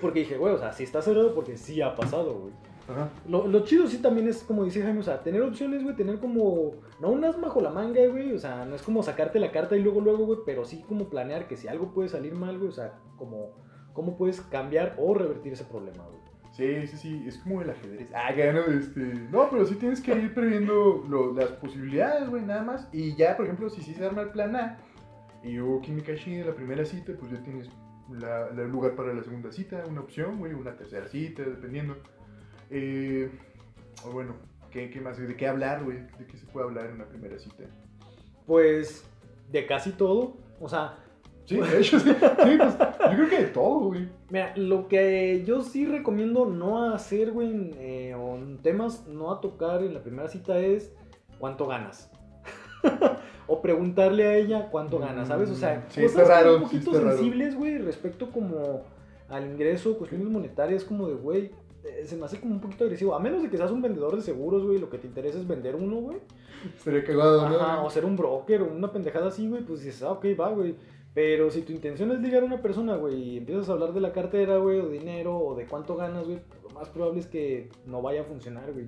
Speaker 2: porque dije, güey, o sea, sí está cerrado porque sí ha pasado, güey.
Speaker 1: Ajá.
Speaker 2: Lo, lo chido sí también es, como dice Jaime, o sea, tener opciones, güey, tener como, no un as bajo la manga, güey, o sea, no es como sacarte la carta y luego, luego, güey, pero sí como planear que si algo puede salir mal, güey, o sea, como, cómo puedes cambiar o revertir ese problema, güey.
Speaker 1: Sí, sí, sí, es como el ajedrez. Ah, ya no, este. No, pero sí tienes que ir previendo lo- las posibilidades, güey, nada más. Y ya, por ejemplo, si sí se arma el plan A y hubo química chida en la primera cita, pues ya tienes la- la- el lugar para la segunda cita, una opción, güey, una tercera cita, dependiendo. Eh, o bueno, ¿qué, qué más? ¿De qué hablar, güey? ¿De qué se puede hablar en una primera cita?
Speaker 2: Pues, de casi todo, o sea,
Speaker 1: Sí, de hecho, sí. Sí, pues, yo creo que de todo, güey.
Speaker 2: Mira, lo que yo sí recomiendo no hacer, güey, eh, o en temas no a tocar en la primera cita es cuánto ganas. o preguntarle a ella cuánto ganas, ¿sabes? O sea,
Speaker 1: Mm, sí,
Speaker 2: cosas
Speaker 1: raro,
Speaker 2: un poquito sensibles, güey, respecto como al ingreso, cuestiones monetarias, como de, güey, se me hace como un poquito agresivo. A menos de que seas un vendedor de seguros, güey, lo que te interesa es vender uno, güey.
Speaker 1: Estaría cagado, ¿no?
Speaker 2: Ajá, o ser un broker o una pendejada así, güey, pues dices, ah, ok, va, güey. Pero si tu intención es ligar a una persona, güey, y empiezas a hablar de la cartera, güey, o dinero, o de cuánto ganas, güey, lo más probable es que no vaya a funcionar, güey.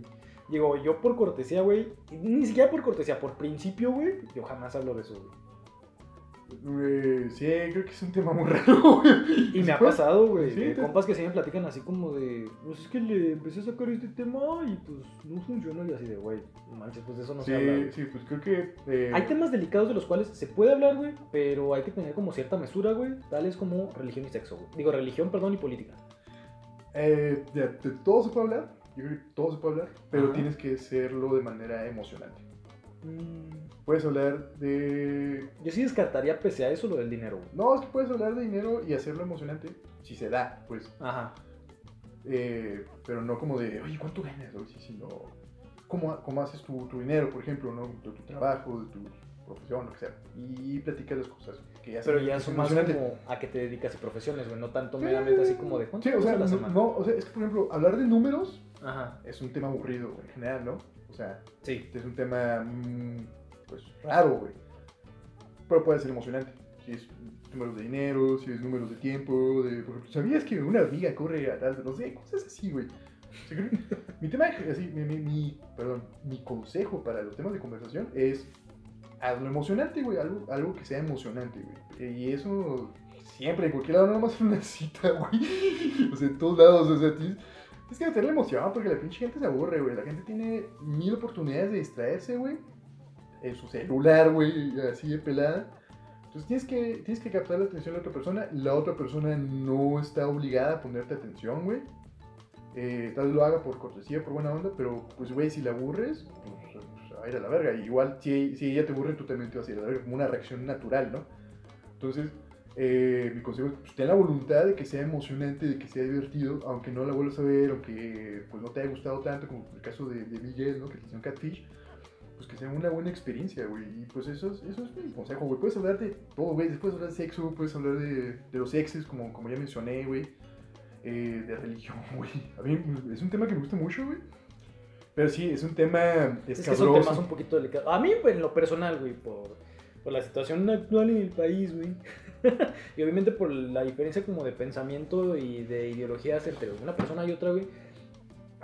Speaker 2: Digo, yo por cortesía, güey, ni siquiera por cortesía, por principio, güey, yo jamás hablo de eso, güey.
Speaker 1: Güey, sí, creo que es un tema muy raro, güey.
Speaker 2: Y me ha pasado, güey,
Speaker 1: sí,
Speaker 2: de
Speaker 1: te-
Speaker 2: compas que se me platican así como de, pues es que le empecé a sacar este tema y pues no funciona, y así de, güey, manches, pues de eso no se habla,
Speaker 1: Sí,
Speaker 2: güey.
Speaker 1: sí, pues creo que. eh,
Speaker 2: Hay temas delicados de los cuales se puede hablar, güey, pero hay que tener como cierta mesura, güey, tales como religión y sexo, güey. Digo, religión, perdón, y política.
Speaker 1: eh, de, de todo se puede hablar. Yo creo que todo se puede hablar, pero
Speaker 2: Ajá.
Speaker 1: tienes que hacerlo de manera emocionante. Puedes hablar de.
Speaker 2: Yo sí descartaría pese a eso lo del dinero, güey.
Speaker 1: No, es que puedes hablar de dinero y hacerlo emocionante, si se da, pues.
Speaker 2: Ajá.
Speaker 1: Eh, pero no como de, oye, ¿cuánto ganas? Sí, sino, ¿cómo, cómo haces tu, tu dinero, por ejemplo, ¿no? de tu trabajo, de tu profesión, lo que sea. Y platica las cosas que ya
Speaker 2: Pero ya son más como a que te dedicas y profesiones, güey, no tanto
Speaker 1: Sí,
Speaker 2: meramente así como de cuánto
Speaker 1: Sí, o sea,
Speaker 2: la semana.
Speaker 1: no, o sea, es que, por ejemplo, hablar de números
Speaker 2: Ajá.
Speaker 1: es un tema aburrido, en general, ¿no? O sea,
Speaker 2: Sí.
Speaker 1: es un tema, mm, pues, raro, güey. Pero puede ser emocionante. Si es números de dinero, si es números de tiempo, de, por ejemplo, ¿sabías que una hormiga corre a tal, no sé, cosas así, güey? Mi tema, así, mi, mi- mi- perdón, mi consejo para los temas de conversación es hazlo emocionante, güey, algo, algo que sea emocionante, güey. Y eso siempre, en cualquier lado, no en una cita, güey. O sea, en todos lados, o sea, tienes, tienes que meterle emoción porque la pinche gente se aburre, güey. La gente tiene mil oportunidades de distraerse, güey. En su celular, güey, así de pelada. Entonces tienes que, tienes que captar la atención de la otra persona. La otra persona no está obligada a ponerte atención, güey. Eh, tal vez lo haga por cortesía, por buena onda, pero pues, güey, si la aburres, pues, pues, a ir a la verga. Igual, si, si ella te aburre, tú también te vas a ir a la verga, como una reacción natural, ¿no? Entonces, eh, mi consejo es, pues, ten la voluntad de que sea emocionante, de que sea divertido, aunque no la vuelvas a ver, aunque pues, no te haya gustado tanto, como el caso de, de ¿no? Que te hicieron Catfish. Pues que sea una buena experiencia, güey. Y pues eso es, eso es mi consejo, güey. Puedes hablar de todo, güey. Puedes hablar de sexo, puedes hablar de, de los exes, como, como ya mencioné, güey. Eh, de religión, güey. A mí es un tema que me gusta mucho, güey. Pero sí, es un tema
Speaker 2: Es que son temas un poquito delicados. A mí, en lo personal, güey, por, por la situación actual en el país, güey. y obviamente por la diferencia como de pensamiento y de ideologías entre una persona y otra, güey.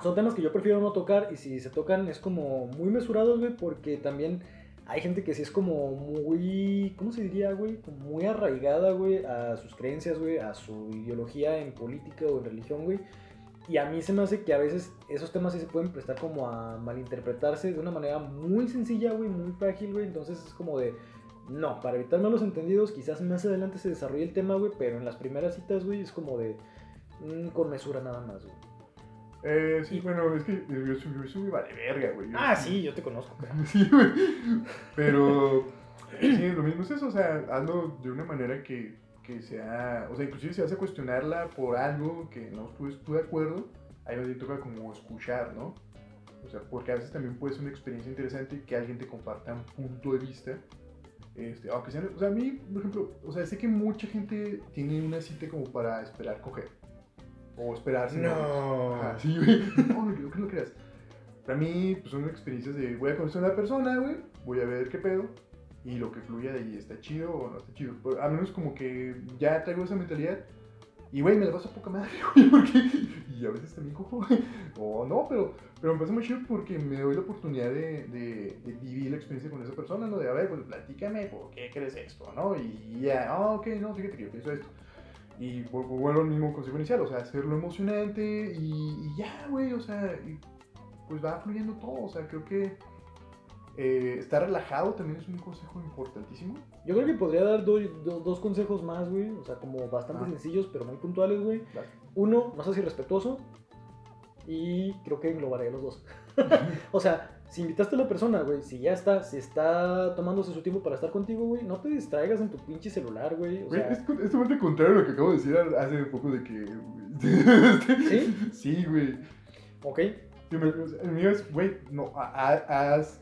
Speaker 2: Son temas que yo prefiero no tocar y si se tocan es como muy mesurados, güey, porque también hay gente que sí es como muy, ¿cómo se diría, güey? Muy arraigada, güey, a sus creencias, güey, a su ideología en política o en religión, güey. Y a mí se me hace que a veces esos temas sí se pueden prestar como a malinterpretarse de una manera muy sencilla, güey, muy frágil, güey. Entonces es como de, no, para evitar malos entendidos, quizás más adelante se desarrolle el tema, güey, pero en las primeras citas, güey, es como de, mm, con mesura nada más, güey.
Speaker 1: Eh, sí, bueno, es que yo yo soy vale verga, güey. Yo-
Speaker 2: Ah, sí, yo te conozco. cara.
Speaker 1: Sí, güey. Pero sí, lo mismo es eso, o sea, hazlo de una manera que, que sea, o sea, inclusive si vas a cuestionarla por algo que no estuve, tú de acuerdo, ahí más bien toca como escuchar, ¿no? O sea, porque a veces también puede ser una experiencia interesante que alguien te comparta un punto de vista. Este, aunque sea, o sea, a mí, por ejemplo, o sea, sé que mucha gente tiene una cita como para esperar coger. O esperarse.
Speaker 2: No.
Speaker 1: Ajá, sí, güey. No, no, no, que no creas. Para mí, pues son experiencias de voy a conocer a una persona, güey, voy a ver qué pedo, y lo que fluya de ahí está chido o no está chido. Pero a menos como que ya traigo esa mentalidad, y güey, me la paso a poca madre, güey, porque. Y a veces también cojo, güey. O no, pero, pero me pasa muy chido porque me doy la oportunidad de, de, de vivir la experiencia con esa persona, ¿no? De a ver, pues platícame por qué crees esto, ¿no? Y ya, ah, ok, no, fíjate que yo pienso esto. Y vu- vu- vuelvo al mismo consejo inicial, o sea, hacerlo emocionante y, y ya, güey, o sea, y pues va fluyendo todo, o sea, creo que eh, estar relajado también es un consejo importantísimo.
Speaker 2: Yo creo que podría dar do- do- dos consejos más, güey. O sea, como bastante
Speaker 1: Ah.
Speaker 2: sencillos, pero muy puntuales, güey. Uno, no seas irrespetuoso. Y creo que englobaré los dos. o sea, si invitaste a la persona, güey, si ya está, si está tomándose su tiempo para estar contigo, güey, no te distraigas en tu pinche celular, güey. O sea,
Speaker 1: es, es totalmente contrario a lo que acabo de decir hace poco de que...
Speaker 2: ¿Sí?
Speaker 1: Sí, güey.
Speaker 2: ok.
Speaker 1: Sí, El mío es, güey, no, ha- ha- haz,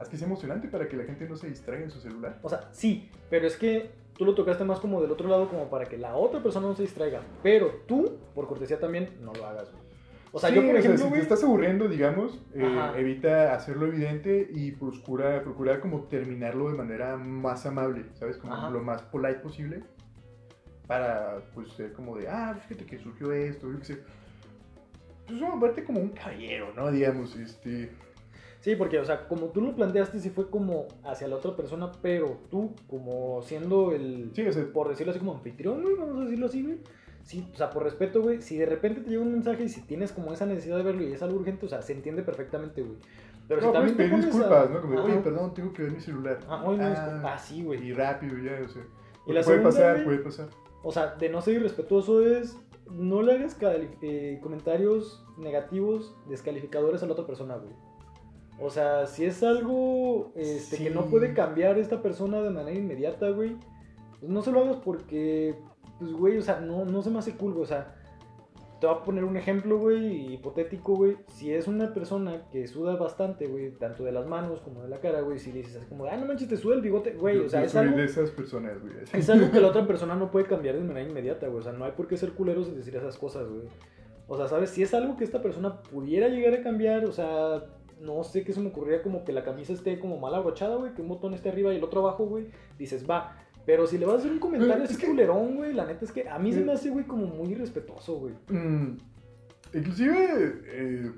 Speaker 1: haz que sea emocionante para que la gente no se distraiga en su celular.
Speaker 2: O sea, sí, pero es que tú lo tocaste más como del otro lado, como para que la otra persona no se distraiga. Pero tú, por cortesía también, no lo hagas, güey. O sea,
Speaker 1: Sí,
Speaker 2: yo, por
Speaker 1: o sea,
Speaker 2: ejemplo,
Speaker 1: si te estás aburriendo, digamos, eh, evita hacerlo evidente y procura, procura como terminarlo de manera más amable, ¿sabes? Como
Speaker 2: Ajá.
Speaker 1: lo más polite posible para, pues, ser como de, ah, fíjate que surgió esto, yo qué sé. Pues, verte como un caballero, ¿no? Digamos, este...
Speaker 2: Sí, porque, o sea, como tú lo planteaste, sí fue como hacia la otra persona, pero tú, como siendo el,
Speaker 1: Sí, o sea,
Speaker 2: por decirlo así, como anfitrión, güey, vamos a decirlo así, güey. Sí, o sea, por respeto, güey, si de repente te llega un mensaje y si tienes como esa necesidad de verlo y es algo urgente, o sea, se entiende perfectamente, güey. Pero
Speaker 1: no,
Speaker 2: si también te pones
Speaker 1: disculpas,
Speaker 2: a...
Speaker 1: ¿no? Como,
Speaker 2: Ajá.
Speaker 1: oye, perdón, tengo que ver mi celular.
Speaker 2: Ah, oye, no,
Speaker 1: Ah.
Speaker 2: Ah, sí, güey.
Speaker 1: Y rápido, ya, o sea.
Speaker 2: Y la
Speaker 1: puede
Speaker 2: segunda,
Speaker 1: pasar,
Speaker 2: güey,
Speaker 1: puede pasar.
Speaker 2: O sea, de no ser irrespetuoso es no le hagas eh, comentarios negativos, descalificadores a la otra persona, güey. O sea, si es algo este, que no puede cambiar esta persona de manera inmediata, güey, pues no se lo hagas porque, pues, güey, o sea, no, no se me hace cool, güey. O sea, te voy a poner un ejemplo, güey, hipotético, güey. Si es una persona que suda bastante, güey, tanto de las manos como de la cara, güey, si le dices así como, ah, no manches, te suda el bigote, güey, o sea,
Speaker 1: yo
Speaker 2: es
Speaker 1: soy
Speaker 2: algo...
Speaker 1: de esas personas, güey.
Speaker 2: Es algo que la otra persona no puede cambiar de manera inmediata, güey. O sea, no hay por qué ser culeros y decir esas cosas, güey. O sea, ¿sabes? Si es algo que esta persona pudiera llegar a cambiar, o sea, no sé qué se me ocurriría como que la camisa esté como mal abrochada, güey, que un botón esté arriba y el otro abajo, güey. Dices, va. Pero si le vas a hacer un comentario así culerón, güey, la neta es que a mí se
Speaker 1: Eh.
Speaker 2: me hace, güey, como muy irrespetuoso, güey.
Speaker 1: Mm, inclusive, eh,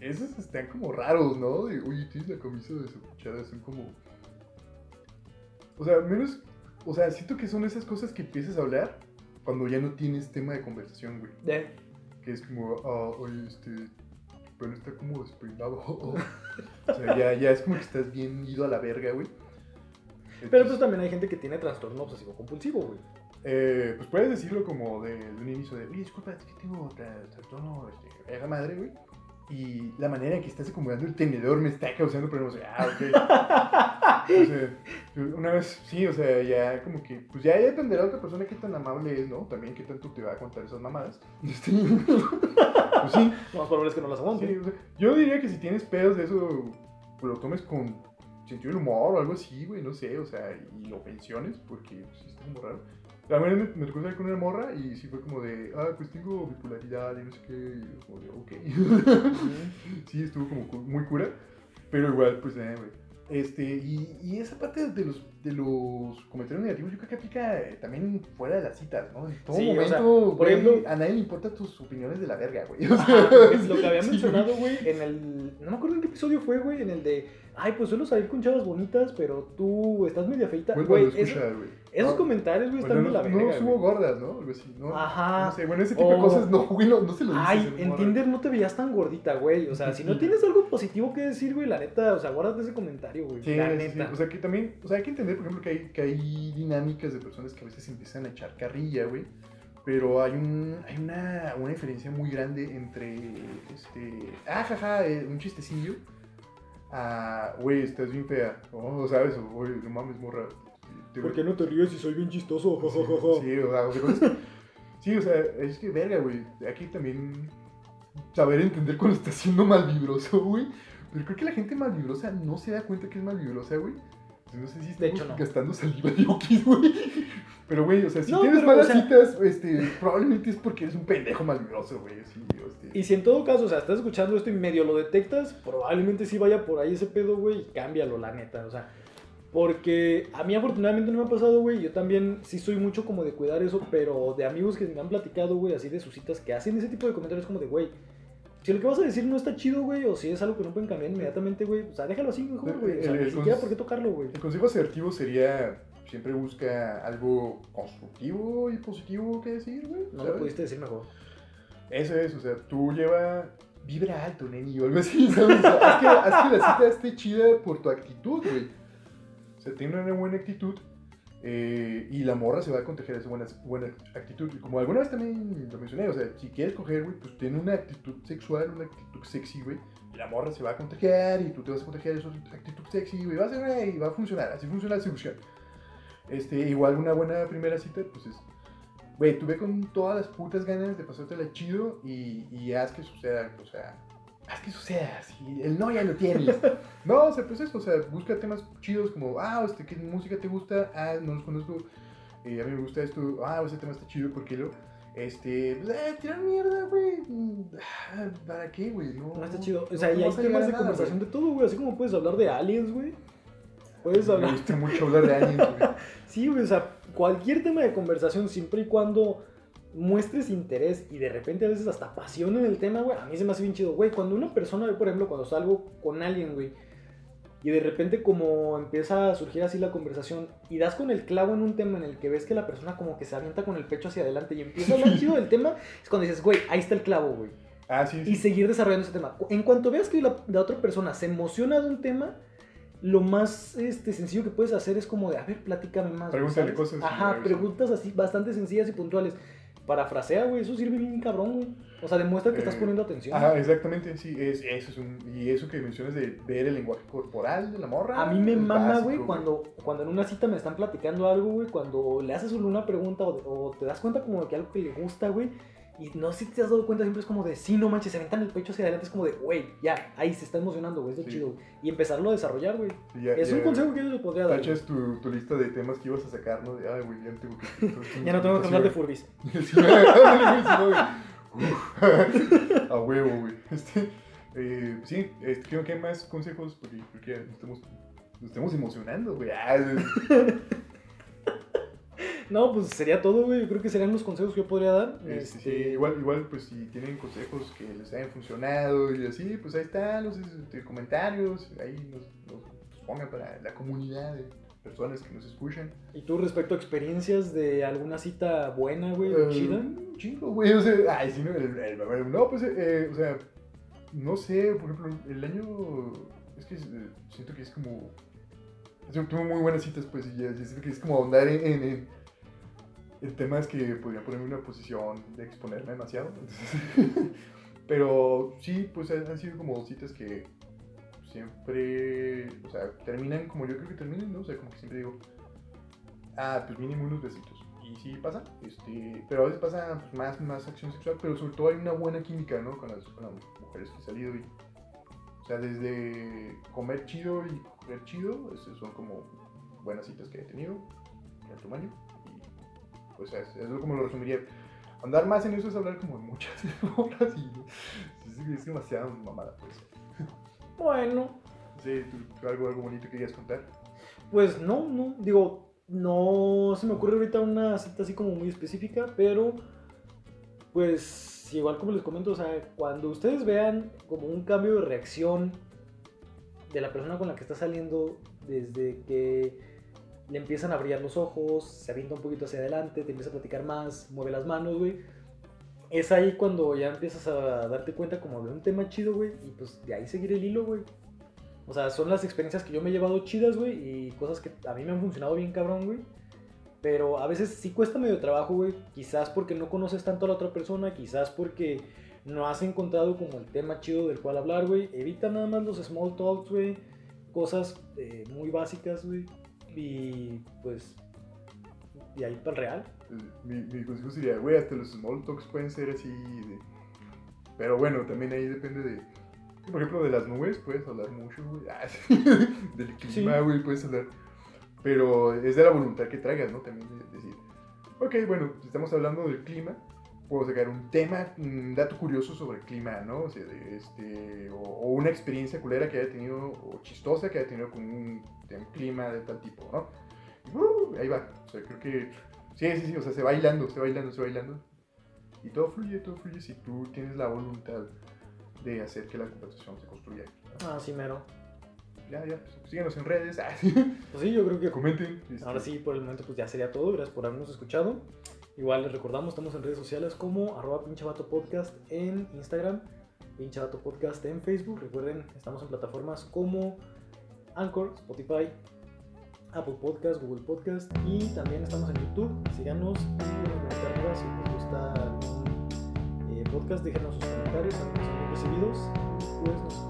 Speaker 1: esos están como raros, ¿no? De, oye, tienes la camisa desabrochada, son como... O sea, menos... O sea, siento que son esas cosas que empiezas a hablar cuando ya no tienes tema de conversación, güey.
Speaker 2: De-
Speaker 1: Que es como, ah, oye, este... Pero está como despeinado. o sea, ya, ya es como que estás bien ido a la verga, güey.
Speaker 2: Pero pues también hay gente que tiene trastorno obsesivo compulsivo, güey.
Speaker 1: Eh, pues puedes decirlo como de, de un inicio de, oye, disculpa, es que tengo tra- trastorno, este, madre, güey. Y la manera en que estás acomodando el tenedor me está causando problemas. Ah, ok. O sea, una vez, sí, o sea, ya como que, pues ya, ya dependerá de otra persona qué tan amable es, ¿no? También qué tanto te va a contar esas mamadas. Este, pues sí,
Speaker 2: Lo más probable es que no las aguante.
Speaker 1: sí, o sea, yo diría que si tienes pedos de eso, pues, lo tomes con sentido del humor o algo así, güey, no sé, o sea, y lo pensiones, porque pues, sí está como raro. Verdad me, me tocó salir con una morra y sí fue como de, ah, pues tengo bipolaridad y no sé qué, y como de, ok. sí, estuvo como muy cura, pero igual, pues, eh, güey. Este, y, y esa parte de los, de los comentarios negativos yo creo que aplica eh, también fuera de las citas, ¿no? En todo
Speaker 2: Sí, o sea,
Speaker 1: momento,
Speaker 2: por
Speaker 1: güey,
Speaker 2: ejemplo-
Speaker 1: a nadie le importan tus opiniones de la verga, güey. O sea,
Speaker 2: es lo que había
Speaker 1: sí,
Speaker 2: mencionado, güey, en el. No me acuerdo en qué episodio fue, güey, en el de. Ay, pues suelo salir con chavas bonitas, pero tú estás media feita. Güey,
Speaker 1: escuchar,
Speaker 2: eso-
Speaker 1: güey.
Speaker 2: esos
Speaker 1: No,
Speaker 2: comentarios, güey, están de la
Speaker 1: no, no
Speaker 2: verga.
Speaker 1: subo gordas, ¿no? Algo así, ¿no?
Speaker 2: Ajá.
Speaker 1: No sé, bueno, ese tipo de cosas no, güey, no, no se lo dices.
Speaker 2: Ay, en
Speaker 1: morra.
Speaker 2: Tinder no te veías tan gordita, güey. O sea, si no tienes algo positivo que decir, güey, la neta, o sea, guárdate ese comentario, güey.
Speaker 1: Sí,
Speaker 2: la
Speaker 1: sí, sí.
Speaker 2: neta.
Speaker 1: O sea, que también, o sea, hay que entender, por ejemplo, que hay, que hay dinámicas de personas que a veces empiezan a echar carrilla, güey. Pero hay, un, hay una, una diferencia muy grande entre, este, ah, jaja, eh, un chistecillo, a, güey, estás bien fea, o sabes, o, güey, no mames, morra.
Speaker 2: ¿Por qué no te ríes si soy bien chistoso?
Speaker 1: Sí, sí, o sea, o sea, cosas- sí, o sea, es que verga, güey. Aquí también saber entender cuando está siendo malvibroso, güey. Pero creo que la gente malvibrosa no se da cuenta que es malvibrosa, güey. No sé si
Speaker 2: De
Speaker 1: estamos
Speaker 2: hecho, no.
Speaker 1: gastando saliva de okis, güey. Pero, güey, o sea, si
Speaker 2: No,
Speaker 1: tienes
Speaker 2: pero, o
Speaker 1: malas
Speaker 2: sea-
Speaker 1: citas, este, probablemente es porque eres un pendejo malvibroso, güey. Sí, este.
Speaker 2: Y si en todo caso, o sea, estás escuchando esto y medio lo detectas, probablemente sí vaya por ahí ese pedo, güey, y cámbialo, la neta, o sea. Porque a mí afortunadamente no me ha pasado, güey, yo también sí soy mucho como de cuidar eso, pero de amigos que me han platicado, güey, así de sus citas, que hacen ese tipo de comentarios como de, güey, si lo que vas a decir no está chido, güey, o si es algo que no pueden cambiar inmediatamente, güey, o sea, déjalo así mejor, güey, o sea, ni siquiera por qué tocarlo, güey.
Speaker 1: El consejo asertivo sería siempre busca algo constructivo y positivo que decir, güey.
Speaker 2: No lo
Speaker 1: ¿sabes?
Speaker 2: pudiste decir mejor.
Speaker 1: Eso es, o sea, tú lleva vibra alto, neni, o algo así, ¿sabes? O sea, haz, que, haz que la cita esté chida por tu actitud, güey. O sea, tiene una buena actitud eh, y la morra se va a contagiar esa buena, buena actitud. Y como alguna vez también lo mencioné, o sea, si quieres coger, güey, pues tiene una actitud sexual, una actitud sexy, güey. Y la morra se va a contagiar y tú te vas a contagiar de esa actitud sexy, güey. Va a ser, güey, va a funcionar, así funciona la seducción. Este, igual una buena primera cita, pues es Güey, tú ve con todas las putas ganas de pasártela chido y, y haz que suceda, o sea, haz que suceda, si el no ya lo tienes. no, o sea, pues eso, o sea, busca temas chidos como, ah, este, ¿qué música te gusta? Ah, no los conozco, eh, a mí me gusta esto, ah, ese tema está chido, ¿por qué lo? Este, pues, eh, tirar mierda, güey, ah, ¿para qué, güey? No,
Speaker 2: No está chido. O sea,
Speaker 1: no
Speaker 2: y hay temas de
Speaker 1: nada,
Speaker 2: conversación
Speaker 1: güey.
Speaker 2: de todo, güey. Así como puedes hablar de aliens, güey. Puedes
Speaker 1: Me
Speaker 2: hablar.
Speaker 1: gusta mucho hablar de alguien, güey.
Speaker 2: Sí, güey. O sea, cualquier tema de conversación, siempre y cuando muestres interés y de repente a veces hasta pasión en el tema, güey. A mí se me hace bien chido, güey. Cuando una persona, por ejemplo, cuando salgo con alguien, güey. Y de repente como empieza a surgir así la conversación y das con el clavo en un tema en el que ves que la persona como que se avienta con el pecho hacia adelante y empieza a hablar chido del tema, es cuando dices, güey, ahí está el clavo, güey.
Speaker 1: Ah, sí, sí.
Speaker 2: y seguir desarrollando ese tema. En cuanto veas que la, la otra persona se emociona de un tema, lo más este, sencillo que puedes hacer es como de, a ver, platícame más. güey",
Speaker 1: Pregúntale
Speaker 2: ¿sabes?
Speaker 1: cosas
Speaker 2: Ajá, preguntas así bastante sencillas y puntuales. Parafrasea, güey, eso sirve bien cabrón, güey. O sea, demuestra que estás
Speaker 1: Eh,
Speaker 2: poniendo atención.
Speaker 1: Ajá, exactamente, sí, es, eso es un, y eso que mencionas de ver el lenguaje corporal de la morra.
Speaker 2: A mí me mama, güey, cuando, cuando en una cita me están platicando algo, güey, cuando le haces una pregunta o, o te das cuenta como de que algo que le gusta, güey, y no sé si te has dado cuenta, siempre es como de, sí, no manches, se aventan el pecho hacia adelante, es como de, güey, ya, ahí se está emocionando, güey, es de
Speaker 1: Sí.
Speaker 2: chido. Y empezarlo a desarrollar, güey.
Speaker 1: Y ya-
Speaker 2: Es
Speaker 1: ya
Speaker 2: un consejo que yo les podría dar.
Speaker 1: Tachas tu, tu lista de temas que ibas a sacar, ¿no? De, ay, güey, ya no tengo que...
Speaker 2: Ya no tengo que hablar de Furbis.
Speaker 1: A huevo, güey. Este, eh, sí, este, creo que hay más consejos porque que nos estamos, nos estamos emocionando, güey. Ah,
Speaker 2: No, pues sería todo, güey. Yo creo que serían los consejos que yo podría dar.
Speaker 1: este, sí,
Speaker 2: Este,
Speaker 1: igual, igual, pues si tienen consejos que les hayan funcionado y así, pues ahí están los este, comentarios, ahí nos, nos, pongan para la comunidad de personas que nos escuchan.
Speaker 2: ¿Y tú respecto a experiencias de alguna cita buena, güey,
Speaker 1: Eh,
Speaker 2: chida?
Speaker 1: Chingo, güey. O sea, ay, sí, no, el, el- el- no, pues, eh, o sea, no sé, por ejemplo, el año. Es que eh, siento que es como. Yo tuve muy buenas citas, pues, y ya siento que es como ahondar en, en, en- en temas que podrían ponerme en una posición de exponerme demasiado. entonces, pero sí, pues han sido como citas que siempre. O sea, terminan como yo creo que terminan, ¿no? O sea, como que siempre digo. Ah, pues mínimo unos besitos. Y sí pasa, este, pero a veces pasa pues, más, más acción sexual, pero sobre todo hay una buena química, ¿no? Con las, con las mujeres que he salido y O sea, desde comer chido y comer chido, esos son como buenas citas que he tenido en el tamaño. Pues es, es como lo resumiría. Andar más en eso es hablar como de muchas horas y es, es demasiado mamada, pues.
Speaker 2: Bueno,
Speaker 1: Sí, ¿tú, tú algo, algo bonito que querías contar.
Speaker 2: pues no, no, digo, no se me ocurre ahorita una cita así como muy específica, pero pues igual como les comento, o sea, cuando ustedes vean como un cambio de reacción de la persona con la que está saliendo, desde que le empiezan a brillar los ojos, se avienta un poquito hacia adelante, te empieza a platicar más, mueve las manos, güey. Es ahí cuando ya empiezas a darte cuenta como de un tema chido, güey, y pues de ahí seguir el hilo, güey. O sea, son las experiencias que yo me he llevado chidas, güey, y cosas que a mí me han funcionado bien cabrón, güey. Pero a veces sí cuesta medio trabajo, güey. Quizás porque no conoces tanto a la otra persona, quizás porque no has encontrado como el tema chido del cual hablar, güey. Evita nada más los small talks, güey. Cosas eh, muy básicas, güey. Y pues, y ahí para el real.
Speaker 1: Mi, mi consejo sería, güey, hasta los small talks pueden ser así de... Pero bueno, también ahí depende de... Por ejemplo, de las nubes puedes hablar mucho, güey. Ah, sí. Del clima,
Speaker 2: Sí.
Speaker 1: güey, puedes hablar. Pero es de la voluntad que traigas, ¿no? También de decir, ok, bueno, estamos hablando del clima, puedo sacar un tema, un dato curioso sobre el clima, ¿no? O sea, este, o, o una experiencia culera que haya tenido, o chistosa que haya tenido con un, un clima de tal tipo, ¿no? Uh, ahí va. O sea, creo que Sí, sí, sí, o sea, se va bailando, se va bailando, se va bailando. Y todo fluye, todo fluye si tú tienes la voluntad de hacer que la conversación se construya. ¿no?
Speaker 2: Ah, sí, mero.
Speaker 1: Ya, ya, pues, síganos en redes, ah,
Speaker 2: Pues sí, yo creo que
Speaker 1: comenten. este,
Speaker 2: Ahora sí, por el momento pues ya sería todo. Gracias por habernos escuchado. Igual les recordamos, estamos en redes sociales como arroba podcast en Instagram, pinche vato podcast en Facebook. Recuerden, estamos en plataformas como Anchor, Spotify, Apple Podcast, Google Podcast y también estamos en YouTube. Síganos y si les gusta algún eh, podcast, déjenos sus comentarios, bien recibidos.